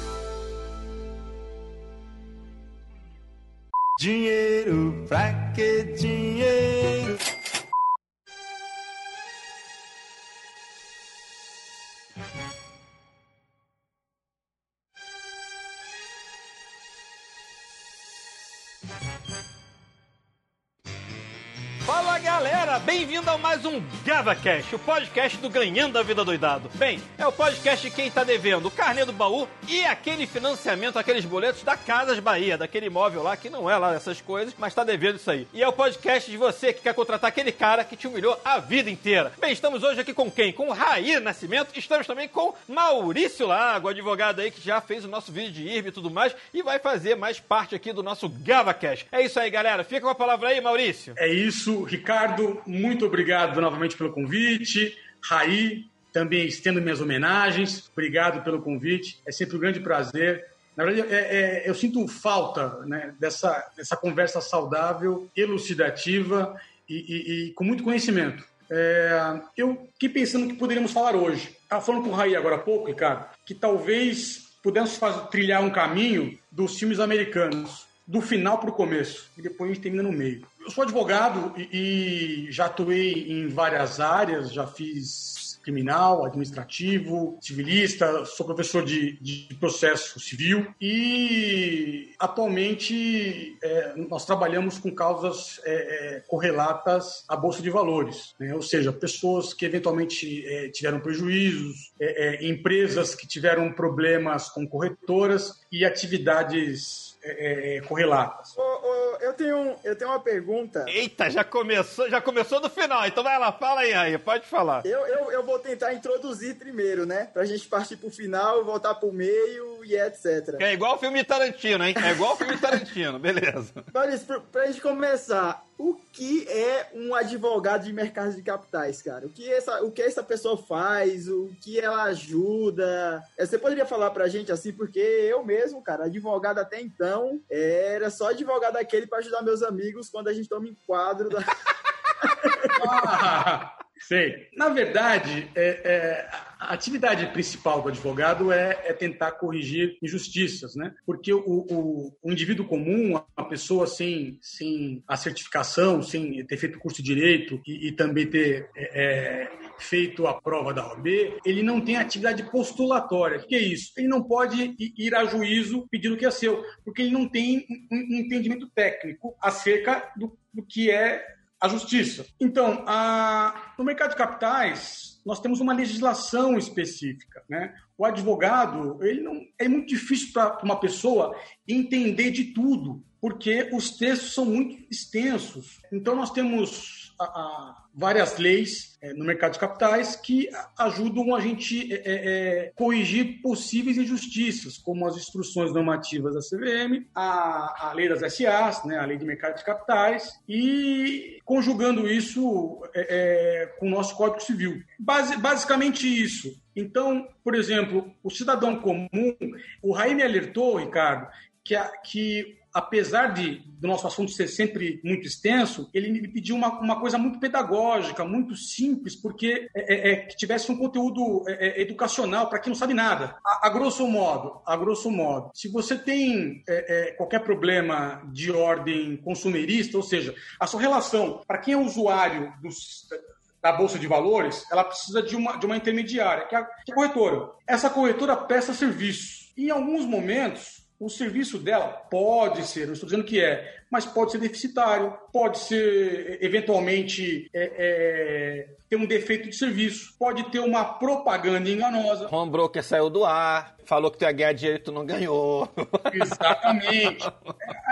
Dinheiro, pra que dinheiro? Bem-vindo a mais um GavaCast, o podcast do Ganhando a Vida Doidado. Bem, é o podcast de quem tá devendo o carnê do baú e aquele financiamento, aqueles boletos da Casas Bahia, daquele imóvel lá que não é lá essas coisas, mas tá devendo isso aí. E é o podcast de você que quer contratar aquele cara que te humilhou a vida inteira. Bem, estamos hoje aqui com quem? Com Raí Nascimento, estamos também com Maurício Lago, advogado aí que já fez o nosso vídeo de IRB e tudo mais e vai fazer mais parte aqui do nosso GavaCast. É isso aí, galera. Fica com a palavra aí, Maurício. É isso, Ricardo. Muito obrigado novamente pelo convite. Raí, também estendo minhas homenagens. Obrigado pelo convite. É sempre um grande prazer. Na verdade, é- é- eu sinto falta né, dessa, dessa conversa saudável, elucidativa e, e- e com muito conhecimento. É, eu fiquei pensando que poderíamos falar hoje. Estava falando com o Raí agora há pouco, Ricardo, que talvez pudéssemos trilhar um caminho dos filmes americanos, do final para o começo, e depois a gente termina no meio. Eu sou advogado e, e já atuei em várias áreas, já fiz criminal, administrativo, civilista, sou professor de, de processo civil e atualmente é, nós trabalhamos com causas é, é, correlatas à Bolsa de Valores, né? ou seja, pessoas que eventualmente é, tiveram prejuízos, é, é, empresas que tiveram problemas com corretoras e atividades é, é, correlatas. Ô, ô, eu, tenho, eu tenho uma pergunta. Eita, já começou, já começou do final. Então vai lá, fala aí, aí, pode falar. Eu, eu, eu vou tentar introduzir primeiro, né? Pra gente partir pro final, voltar pro meio e etc. É igual o filme Tarantino, hein? É igual o filme Tarantino, beleza. Maurício, pra, pra gente começar, o que é um advogado de mercado de capitais, cara? O que essa, o que essa pessoa faz? O que ela ajuda? É, Você poderia falar pra gente assim, porque eu mesmo, cara, advogado até então, era só advogado aquele pra ajudar meus amigos quando a gente toma enquadro da. *laughs* Ah, sei. Na verdade, é, é, a atividade principal do advogado é, é tentar corrigir injustiças, né? Porque o, o, o indivíduo comum, a pessoa sem, sem a certificação, sem ter feito curso de direito e, e também ter é, é, feito a prova da OAB, ele não tem atividade postulatória. O que é isso? Ele não pode ir a juízo pedindo o que é seu, porque ele não tem um entendimento técnico acerca do, do que é a justiça. Então, a- no mercado de capitais, nós temos uma legislação específica. Né? O advogado, ele não é muito difícil para uma pessoa entender de tudo, porque os textos são muito extensos. Então, nós temos a- a- várias leis eh, no mercado de capitais que ajudam a gente eh, eh, corrigir possíveis injustiças, como as instruções normativas da CVM, a, a lei das SAs, né, a lei de mercado de capitais, e conjugando isso eh, eh, com o nosso Código Civil. Basi- basicamente isso. Então, por exemplo, o cidadão comum, o Raí me alertou, Ricardo, que, a- que apesar de do nosso assunto ser sempre muito extenso, ele me pediu uma, uma coisa muito pedagógica, muito simples, porque é, é, é, que tivesse um conteúdo é, é, educacional para quem não sabe nada. A, a grosso modo, a grosso modo, se você tem é, qualquer problema de ordem consumerista, ou seja, a sua relação para quem é usuário da Bolsa de Valores, ela precisa de uma, de uma intermediária, que é, a, que a corretora. Essa corretora presta serviço. Em alguns momentos, o serviço dela pode ser, não estou dizendo que é, mas pode ser deficitário, pode ser, eventualmente, é, é, ter um defeito de serviço, pode ter uma propaganda enganosa. Home broker saiu do ar, falou que tu ia ganhar dinheiro e tu não ganhou. *laughs* Exatamente.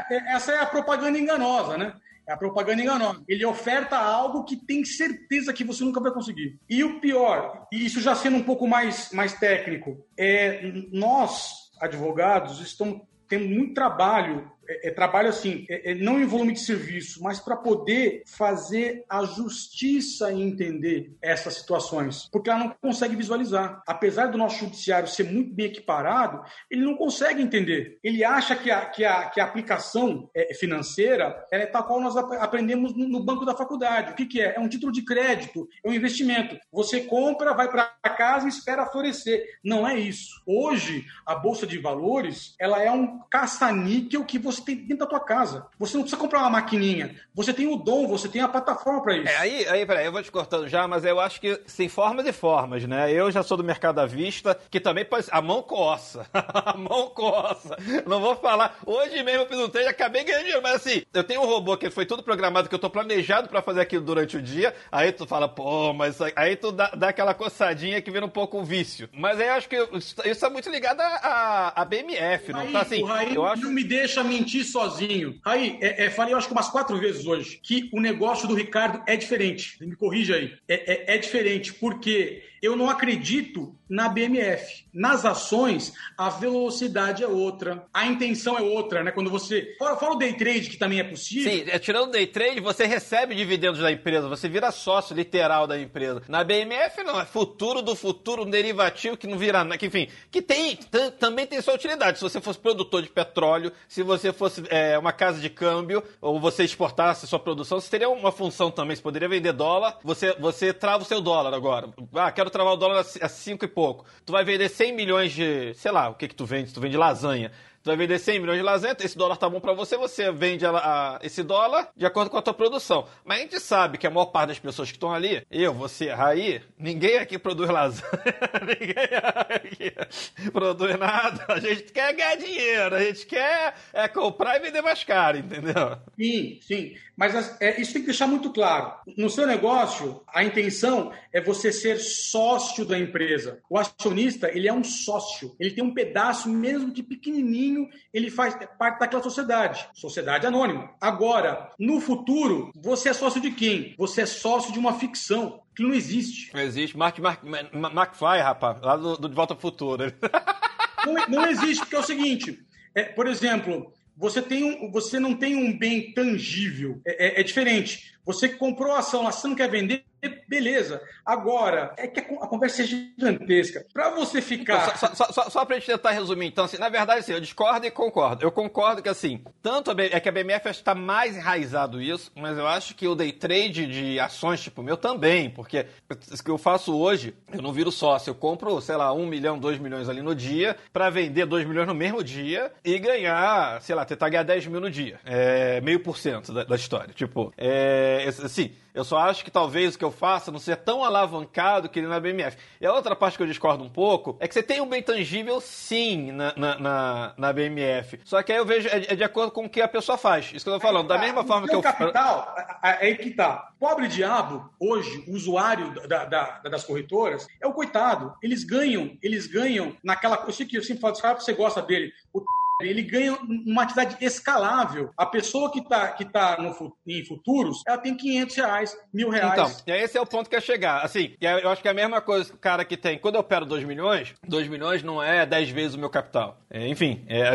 é, essa é a propaganda enganosa, né? É a propaganda enganosa. Ele oferta algo que tem certeza que você nunca vai conseguir. E o pior, e isso já sendo um pouco mais, mais técnico, é nós, advogados, estamos temos muito trabalho é, é, trabalho assim, é, é, não em volume de serviço, mas para poder fazer a justiça entender essas situações, porque ela não consegue visualizar. Apesar do nosso judiciário ser muito bem equiparado, ele não consegue entender. Ele acha que a, que a, que a aplicação financeira é tal qual nós aprendemos no, no banco da faculdade. O que, que é? É um título de crédito, é um investimento. Você compra, vai para casa e espera florescer. Não é isso. Hoje, a Bolsa de Valores, ela é um caça-níquel que você você tem dentro da tua casa. Você não precisa comprar uma maquininha. Você tem o dom, você tem a plataforma para isso. É, aí, aí, peraí, eu vou te cortando já, mas eu acho que tem formas e formas, né? Eu já sou do mercado à vista, que também pode A mão coça. *laughs* a mão coça. Não vou falar. Hoje mesmo eu fiz um trade, acabei ganhando dinheiro, mas assim, eu tenho um robô que foi tudo programado, que eu tô planejado para fazer aquilo durante o dia. Aí tu fala, pô, mas aí tu dá, dá aquela coçadinha que vira um pouco um vício. Mas aí eu acho que isso é muito ligado à, BMF, não tá assim? Raí eu acho... não me deixa mentir mentir sozinho. Aí, é, é, falei, eu acho que umas quatro vezes hoje, que o negócio do Ricardo é diferente. Me corrija aí. É, é, é diferente, porque eu não acredito na BMF. Nas ações, a velocidade é outra, a intenção é outra, né? Quando você. Fora, fora o day trade, que também é possível. Sim, é, tirando o day trade, você recebe dividendos da empresa, você vira sócio literal da empresa. Na BMF, não, é futuro do futuro, um derivativo que não vira nada. Enfim, que tem, também tem sua utilidade. Se você fosse produtor de petróleo, se você fosse é, uma casa de câmbio, ou você exportasse sua produção, você teria uma função também. Você poderia vender dólar, você, você trava o seu dólar agora. Ah, quero travar o dólar a 5 e pouco. Tu vai vender 100 milhões de. Sei lá, o que que tu vende? Tu vende lasanha. Tu vai vender 100 milhões de lasanha, esse dólar tá bom para você, você vende a, a, esse dólar de acordo com a tua produção. Mas a gente sabe que a maior parte das pessoas que estão ali, eu, você, Raí, ninguém aqui produz lasanha, *laughs* ninguém aqui produz nada. A gente quer ganhar dinheiro, a gente quer é, comprar e vender mais caro, entendeu? Sim, sim. Mas é, isso tem que deixar muito claro. No seu negócio, a intenção é você ser sócio da empresa. O acionista, ele é um sócio. Ele tem um pedaço, mesmo que pequenininho, ele faz parte daquela sociedade, sociedade anônima. Agora, no futuro, você é sócio de quem? Você é sócio de uma ficção que não existe. Não existe. Mark, Mark, McFly, rapaz, lá do, do De Volta ao Futuro. *laughs* não, não existe, porque é o seguinte, é, por exemplo, você, tem um, você não tem um bem tangível. É, é, é diferente. Você comprou a ação, a ação não quer vender, beleza. Agora, é que a conversa é gigantesca. Para você ficar. Só, só, só, só pra gente tentar resumir, então, assim, na verdade, assim, eu discordo e concordo. Eu concordo que, assim, tanto B... é que a BMF está mais enraizado isso, mas eu acho que o day trade de ações, tipo, meu também, porque o que eu faço hoje, eu não viro sócio, eu compro, sei lá, um milhão, dois milhões ali no dia, para vender dois milhões no mesmo dia e ganhar, sei lá, tentar ganhar 10 mil no dia. É meio por cento da, da história. Tipo, é, assim, eu só acho que talvez o que eu faça não seja tão alavancado que ele na BMF. E a outra parte que eu discordo um pouco é que você tem um bem tangível, sim, na, na, na, na BMF. Só que aí eu vejo, é, é, de acordo com o que a pessoa faz. Isso que eu tô falando. Da tá. mesma forma que eu... capital, é que tá. Pobre diabo, hoje, o usuário da, da, das corretoras, é o coitado. Eles ganham, eles ganham naquela... Eu sei que eu sempre falo, sabe que você gosta dele. O ele ganha uma atividade escalável. A pessoa que está que tá em futuros, ela tem 500 reais, mil reais. Então, esse é o ponto que é chegar. Assim, eu acho que é a mesma coisa que o cara que tem. Quando eu opero 2 milhões, 2 milhões não é 10 vezes o meu capital. É, enfim, é,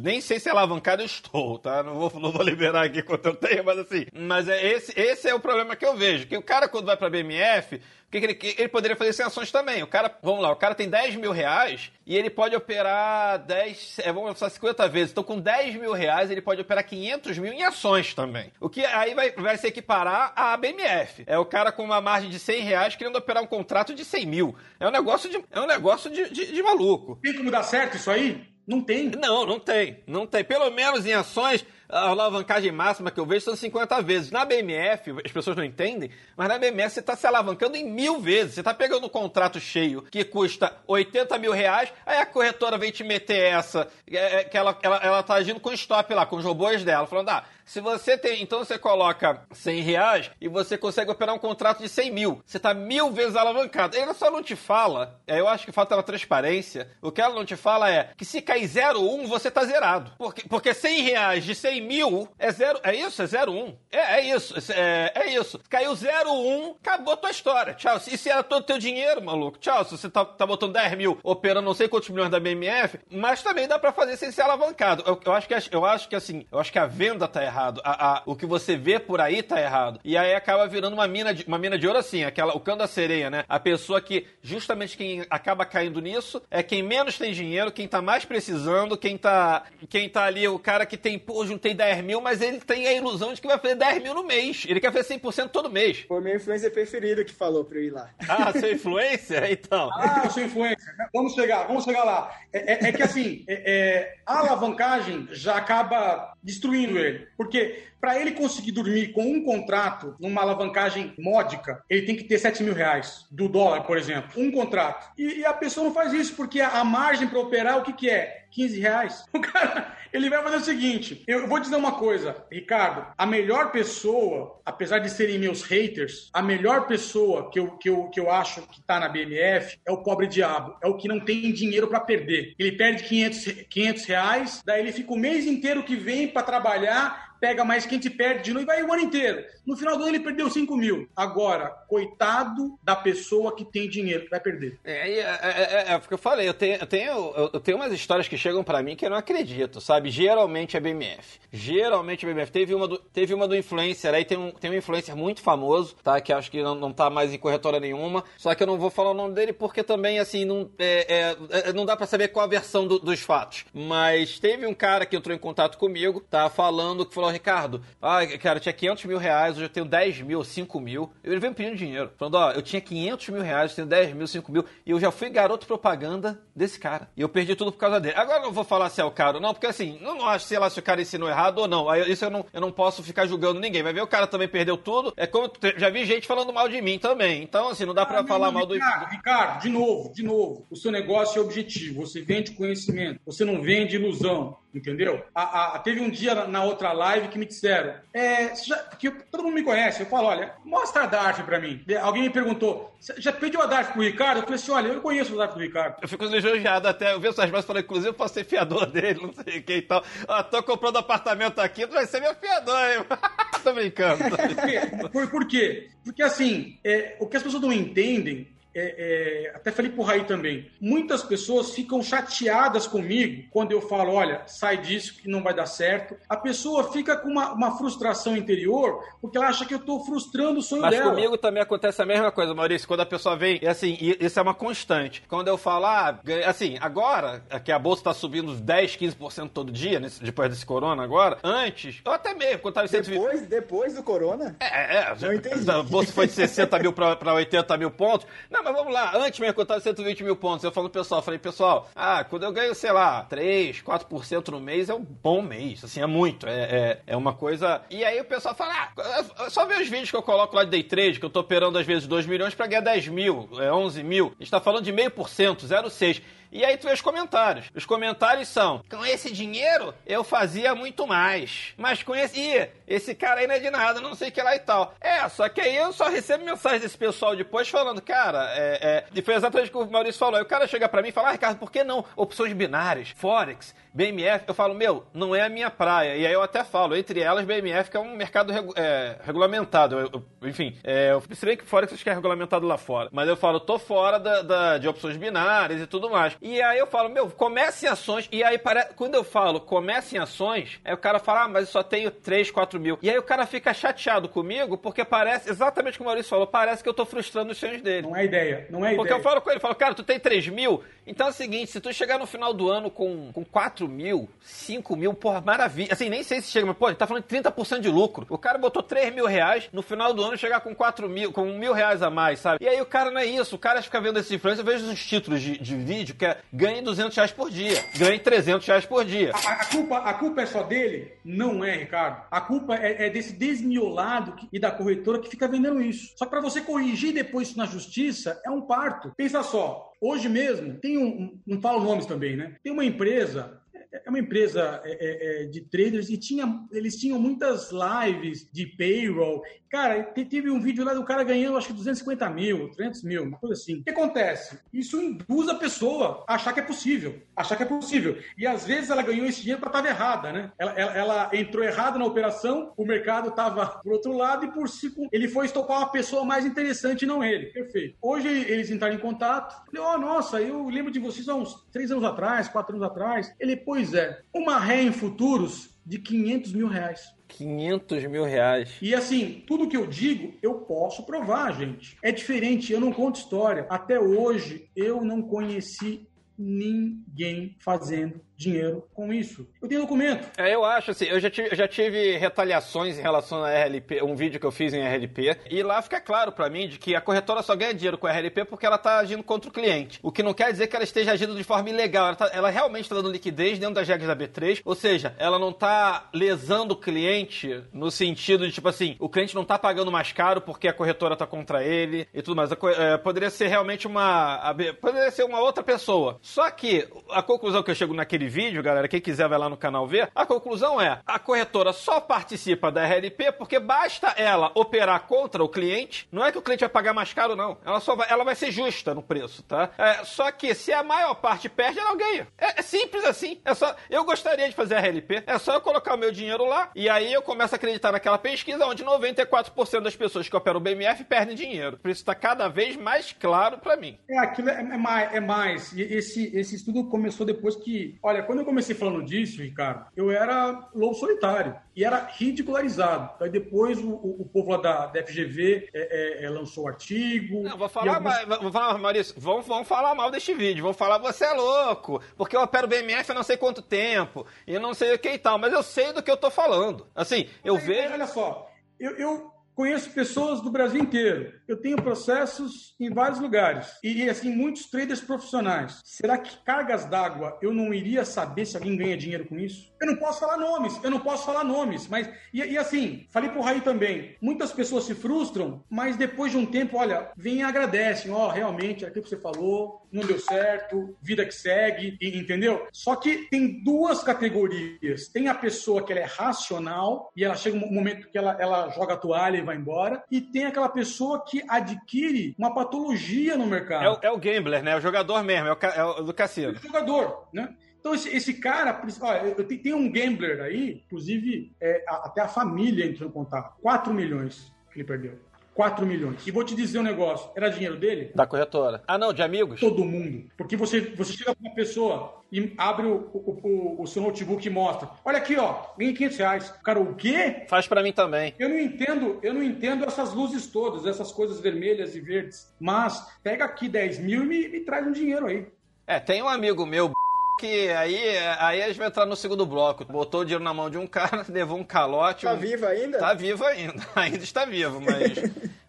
nem sei se é alavancado eu estou, tá? Não vou, não vou liberar aqui quanto eu tenho, mas assim. Mas é esse, esse é o problema que eu vejo. Que o cara, quando vai para BMF, o que, que, ele, ele poderia fazer sem ações também? O cara, vamos lá, o cara tem 10 mil reais e ele pode operar 10, é, vamos pensar 50 vezes. Então, com 10 mil reais, ele pode operar 500 mil em ações também. O que aí vai, vai se equiparar à BMF. É o cara com uma margem de 100 reais querendo operar um contrato de 100 mil. É um negócio de, é um negócio de, de, de maluco. Tem como dar certo isso aí? Não tem. Não, não tem. Não tem. Pelo menos em ações, a alavancagem máxima que eu vejo são 50 vezes. Na BMF, as pessoas não entendem, mas na BMF você está se alavancando em mil vezes. Você está pegando um contrato cheio que custa 80 mil reais, aí a corretora vem te meter essa, é, é, que ela, ela, ela tá agindo com stop lá, com os robôs dela, falando, ah, se você tem, então você coloca 100 reais e você consegue operar um contrato de 100 mil. Você está mil vezes alavancado. Ela só não te fala, é, eu acho que falta uma transparência. O que ela não te fala é que se cair 0,1, você está zerado. Porque, porque 100 reais de 100 100 mil, é zero. É isso? É 01? É, é isso. É, é isso. Caiu 01, acabou tua história. Tchau. E se era todo teu dinheiro, maluco? Tchau. Se você tá, tá botando 10 mil operando não sei quantos milhões da BMF, mas também dá pra fazer sem ser alavancado. Eu, eu acho que eu acho que assim, eu acho que a venda tá errado. A, a, o que você vê por aí tá errado. E aí acaba virando uma mina de, uma mina de ouro assim, aquela, o cano da sereia, né? A pessoa que, justamente quem acaba caindo nisso, é quem menos tem dinheiro, quem tá mais precisando, quem tá, quem tá ali, o cara que tem, pô, juntei 10 mil, mas ele tem a ilusão de que vai fazer 10 mil no mês. Ele quer fazer 100% todo mês. Foi meu influencer preferido que falou pra eu ir lá. Ah, seu influencer? Então. Ah, eu sou influencer. Vamos chegar, vamos chegar lá. É, é, é que assim, é, é, a alavancagem já acaba destruindo ele. Porque para ele conseguir dormir com um contrato numa alavancagem módica, ele tem que ter 7 mil reais do dólar, por exemplo. Um contrato. E, e a pessoa não faz isso, porque a, a margem para operar, o que, que é? 15 reais. *laughs* O cara, ele vai fazer o seguinte: eu vou dizer uma coisa, Ricardo. A melhor pessoa, apesar de serem meus haters, a melhor pessoa que eu, que eu, que eu acho que tá na BMF é o pobre diabo. É o que não tem dinheiro para perder. Ele perde 500, 500 reais, daí ele fica o mês inteiro que vem para trabalhar pega mais quem te perde de novo e vai o ano inteiro. No final do ano ele perdeu 5 mil. Agora, coitado da pessoa que tem dinheiro, que vai perder. É, é, é, é, é que eu falei. Eu tenho, eu, tenho, eu tenho umas histórias que chegam para mim que eu não acredito, sabe? Geralmente é BMF. Geralmente é BMF. Teve uma do, teve uma do influencer aí, tem um, tem um influencer muito famoso, tá? Que acho que não, não tá mais em corretora nenhuma. Só que eu não vou falar o nome dele porque também, assim, não, é, é, não dá para saber qual a versão do, dos fatos. Mas teve um cara que entrou em contato comigo, tá? Falando que falou falou, Ah, cara, eu tinha 500 mil reais, hoje eu tenho 10 mil, 5 mil. Ele veio me pedindo dinheiro, falando, ó, eu tinha 500 mil reais, eu tenho 10 mil, 5 mil, e eu já fui garoto propaganda desse cara. E eu perdi tudo por causa dele. Agora eu não vou falar se é o cara ou não, porque assim, eu não acho, sei lá, se o cara ensinou errado ou não. Aí, isso eu não, eu não posso ficar julgando ninguém. Vai ver, o cara também perdeu tudo. É como, já vi gente falando mal de mim também. Então, assim, não dá pra ah, falar mal do... Ricardo, Ricardo, de novo, de novo, o seu negócio é objetivo, você vende conhecimento, você não vende ilusão. Entendeu? A, a, teve um dia na outra live que me disseram, é, já, que todo mundo me conhece, eu falo, olha, mostra a DARF pra mim. Alguém me perguntou, já pediu a DARF pro Ricardo? Eu falei assim, olha, eu conheço o DARF do Ricardo. Eu fico lisonjeado até, eu vi essas vezes falei, inclusive eu posso ser fiador dele, não sei o que e tal. Ah, tô comprando apartamento aqui, tu vai ser meu fiador, hein? *laughs* tô brincando. Tô brincando. *laughs* por, por quê? Porque assim, é, o que as pessoas não entendem é, é, até falei pro Raí também, muitas pessoas ficam chateadas comigo quando eu falo, olha, sai disso que não vai dar certo. A pessoa fica com uma, uma frustração interior porque ela acha que eu estou frustrando o sonho Mas dela. Mas comigo também acontece a mesma coisa, Maurício, quando a pessoa vem, e assim, isso é uma constante. Quando eu falo, ah, assim, agora, que a bolsa está subindo uns 10, 15% todo dia, nesse, depois desse corona agora, antes, ou até mesmo, quando estava em Depois, depois do corona? É, é. Não entendi. *laughs* A bolsa foi de 60 mil para 80 mil pontos. Não, mas vamos lá, antes mesmo que eu tava 120 mil pontos, eu falo pro pessoal, falei, pessoal, ah, quando eu ganho, sei lá, 3, 4% no mês, é um bom mês, assim, é muito, é, é, é uma coisa... E aí o pessoal fala, ah, só ver os vídeos que eu coloco lá de day trade, que eu tô operando às vezes 2 milhões para ganhar 10 mil, é 11 mil, a gente tá falando de meio por cento, 0,6. E aí tu vê os comentários. Os comentários são: com esse dinheiro eu fazia muito mais. Mas com esse. Ih, esse cara aí não é de nada, não sei o que lá e tal. É, só que aí eu só recebo mensagem desse pessoal depois falando, cara, é. é... E foi exatamente o que o Maurício falou. Aí o cara chega para mim e fala: ah, Ricardo, por que não opções binárias, Forex, BMF? Eu falo, meu, não é a minha praia. E aí eu até falo, entre elas, BMF, que é um mercado regu é, regulamentado. Eu, eu, enfim, é, eu que acho que é regulamentado lá fora. Mas eu falo, tô fora da, da, de opções binárias e tudo mais. E aí eu falo, meu, comece em ações. E aí, para... quando eu falo comece em ações, aí o cara fala, ah, mas eu só tenho 3, 4 mil. E aí o cara fica chateado comigo, porque parece, exatamente como o Maurício falou, parece que eu tô frustrando os sonhos dele. Não é ideia, não é porque ideia. Porque eu falo com ele, falo, cara, tu tem 3 mil? Então é o seguinte, se tu chegar no final do ano com, com 4 mil, 5 mil, porra, maravilha. Assim, nem sei se chega, mas, pô, tá falando de 30% de lucro. O cara botou 3 mil reais, no final do ano chegar com 4 mil, com mil reais a mais, sabe? E aí o cara não é isso, o cara fica vendo esse influência, eu vejo uns títulos de, de vídeo que é ganhe 200 reais por dia, ganhe 300 reais por dia. A, a, culpa, a culpa é só dele? Não é, Ricardo. A culpa é, é desse desmiolado que, e da corretora que fica vendendo isso. Só que para você corrigir depois isso na justiça, é um parto. Pensa só, hoje mesmo, tem um, não falo nomes também, né? Tem uma empresa é uma empresa é, é, é, de traders e tinha, eles tinham muitas lives de payroll. Cara, teve um vídeo lá do cara ganhando, acho que 250 mil, 300 mil, uma coisa assim. O que acontece? Isso induz a pessoa a achar que é possível. Achar que é possível. E às vezes ela ganhou esse dinheiro para estar errada, né? Ela, ela, ela, entrou errada na operação, o mercado estava *laughs* por outro lado e por si ele foi estopar uma pessoa mais interessante, não ele. Perfeito. Hoje eles entraram em contato. Falei, ó, oh, nossa, eu lembro de vocês há uns três anos atrás, quatro anos atrás. Ele, pois é, uma ré em futuros de 500 mil reais. 500 mil reais. E assim, tudo que eu digo, eu posso provar, gente. É diferente, eu não conto história. Até hoje, eu não conheci ninguém fazendo dinheiro com isso. Eu tenho documento. É, eu acho assim, eu já tive, já tive retaliações em relação a RLP, um vídeo que eu fiz em RLP, e lá fica claro para mim de que a corretora só ganha dinheiro com a RLP porque ela tá agindo contra o cliente. O que não quer dizer que ela esteja agindo de forma ilegal. Ela, tá, ela realmente está dando liquidez dentro das regras da B3, ou seja, ela não tá lesando o cliente no sentido de, tipo assim, o cliente não tá pagando mais caro porque a corretora tá contra ele e tudo mais. A, é, poderia ser realmente uma. A, poderia ser uma outra pessoa. Só que a conclusão que eu chego naquele vídeo, galera, quem quiser vai lá no canal ver. A conclusão é: a corretora só participa da RLP porque basta ela operar contra o cliente. Não é que o cliente vai pagar mais caro, não. Ela só vai, ela vai ser justa no preço, tá? É, só que se a maior parte perde, ela ganha. É, é, simples assim. É só. Eu gostaria de fazer a RLP. É só eu colocar o meu dinheiro lá e aí eu começo a acreditar naquela pesquisa onde 94% das pessoas que operam o BMF perdem dinheiro. Por isso está cada vez mais claro para mim. É, aquilo é, é mais. É mais. Esse, esse estudo começou depois que. Olha, Olha, quando eu comecei falando disso, Ricardo, eu era lobo solitário e era ridicularizado. Aí depois o, o, o povo lá da, da FGV é, é, é, lançou o artigo. Não, vou falar, alguns... mais, vou falar, Maurício, vão, vão falar mal deste vídeo, vão falar você é louco, porque eu opero BMF há não sei quanto tempo e não sei o que e tal, mas eu sei do que eu tô falando. Assim, eu vejo. Olha só, eu, eu conheço pessoas do Brasil inteiro. Eu tenho processos em vários lugares. E, assim, muitos traders profissionais. Será que cargas d'água eu não iria saber se alguém ganha dinheiro com isso? Eu não posso falar nomes, eu não posso falar nomes. Mas, e, e assim, falei pro Raí também. Muitas pessoas se frustram, mas depois de um tempo, olha, vêm e agradecem. Ó, oh, realmente, aquilo que você falou, não deu certo, vida que segue, entendeu? Só que tem duas categorias. Tem a pessoa que ela é racional e ela chega um momento que ela, ela joga a toalha e vai embora. E tem aquela pessoa que adquire uma patologia no mercado. É o, é o gambler, né? É o jogador mesmo, é o, é o do cassino. É o jogador, né? Então, esse, esse cara, olha, eu tenho, tem um gambler aí, inclusive, é, até a família entrou em contato. 4 milhões que ele perdeu. 4 milhões. E vou te dizer um negócio: era dinheiro dele? Da corretora. Ah, não, de amigos? Todo mundo. Porque você, você chega pra uma pessoa e abre o, o, o, o seu notebook e mostra: olha aqui, ó, ganhei 500 reais. Cara, o quê? Faz para mim também. Eu não entendo, eu não entendo essas luzes todas, essas coisas vermelhas e verdes. Mas pega aqui 10 mil e me, me traz um dinheiro aí. É, tem um amigo meu *laughs* que aí, aí a gente vai entrar no segundo bloco. Botou o dinheiro na mão de um *laughs* cara, levou um calote. Tá um... vivo ainda? Tá vivo ainda. *laughs* Ainda está vivo, mas.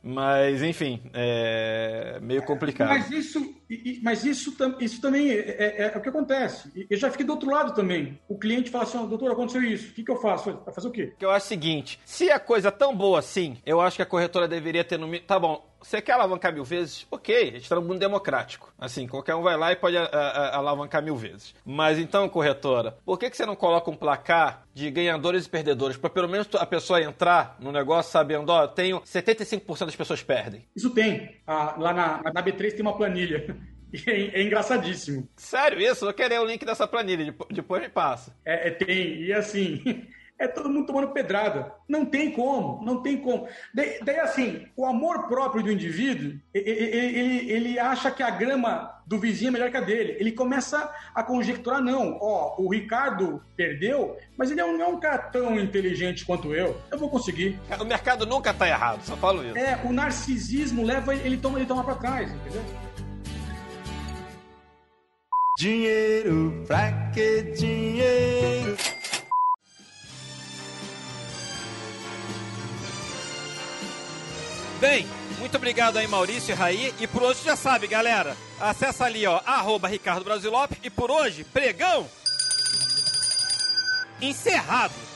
Mas, enfim, é meio complicado. Mas isso, mas isso, isso também é, é, é, o que acontece. Eu já fiquei do outro lado também. O cliente fala assim: doutor, aconteceu isso. O que, que eu faço? Vai fazer o quê? Eu acho o seguinte: se a coisa é tão boa assim, eu acho que a corretora deveria ter no. Tá bom, você quer alavancar mil vezes? Ok, a gente está no mundo democrático. Assim, qualquer um vai lá e pode a, a, alavancar mil vezes. Mas então, corretora, por que, que você não coloca um placar de ganhadores e perdedores? Para pelo menos a pessoa entrar no negócio sabendo, ó, tenho 75% das pessoas perdem. Isso tem. Ah, lá na, na B3 tem uma planilha. *laughs* É, é, engraçadíssimo. Sério isso? Eu queria o link dessa planilha, depois me passa. É, é tem. E assim, é todo mundo tomando pedrada. Não tem como, não tem como. Daí, daí assim, o amor próprio do indivíduo, ele, ele, ele, acha que a grama do vizinho é melhor que a dele. Ele começa a conjecturar, não, ó, o Ricardo perdeu, mas ele não é um cara tão inteligente quanto eu. Eu vou conseguir. O mercado nunca tá errado, só falo isso. É, o narcisismo leva ele toma, ele toma pra trás, entendeu? Dinheiro, pra que dinheiro? Bem, muito obrigado aí, Maurício e Raí. E por hoje já sabe, galera. Acessa ali, ó, arroba Ricardo Brasilope. E por hoje, pregão encerrado.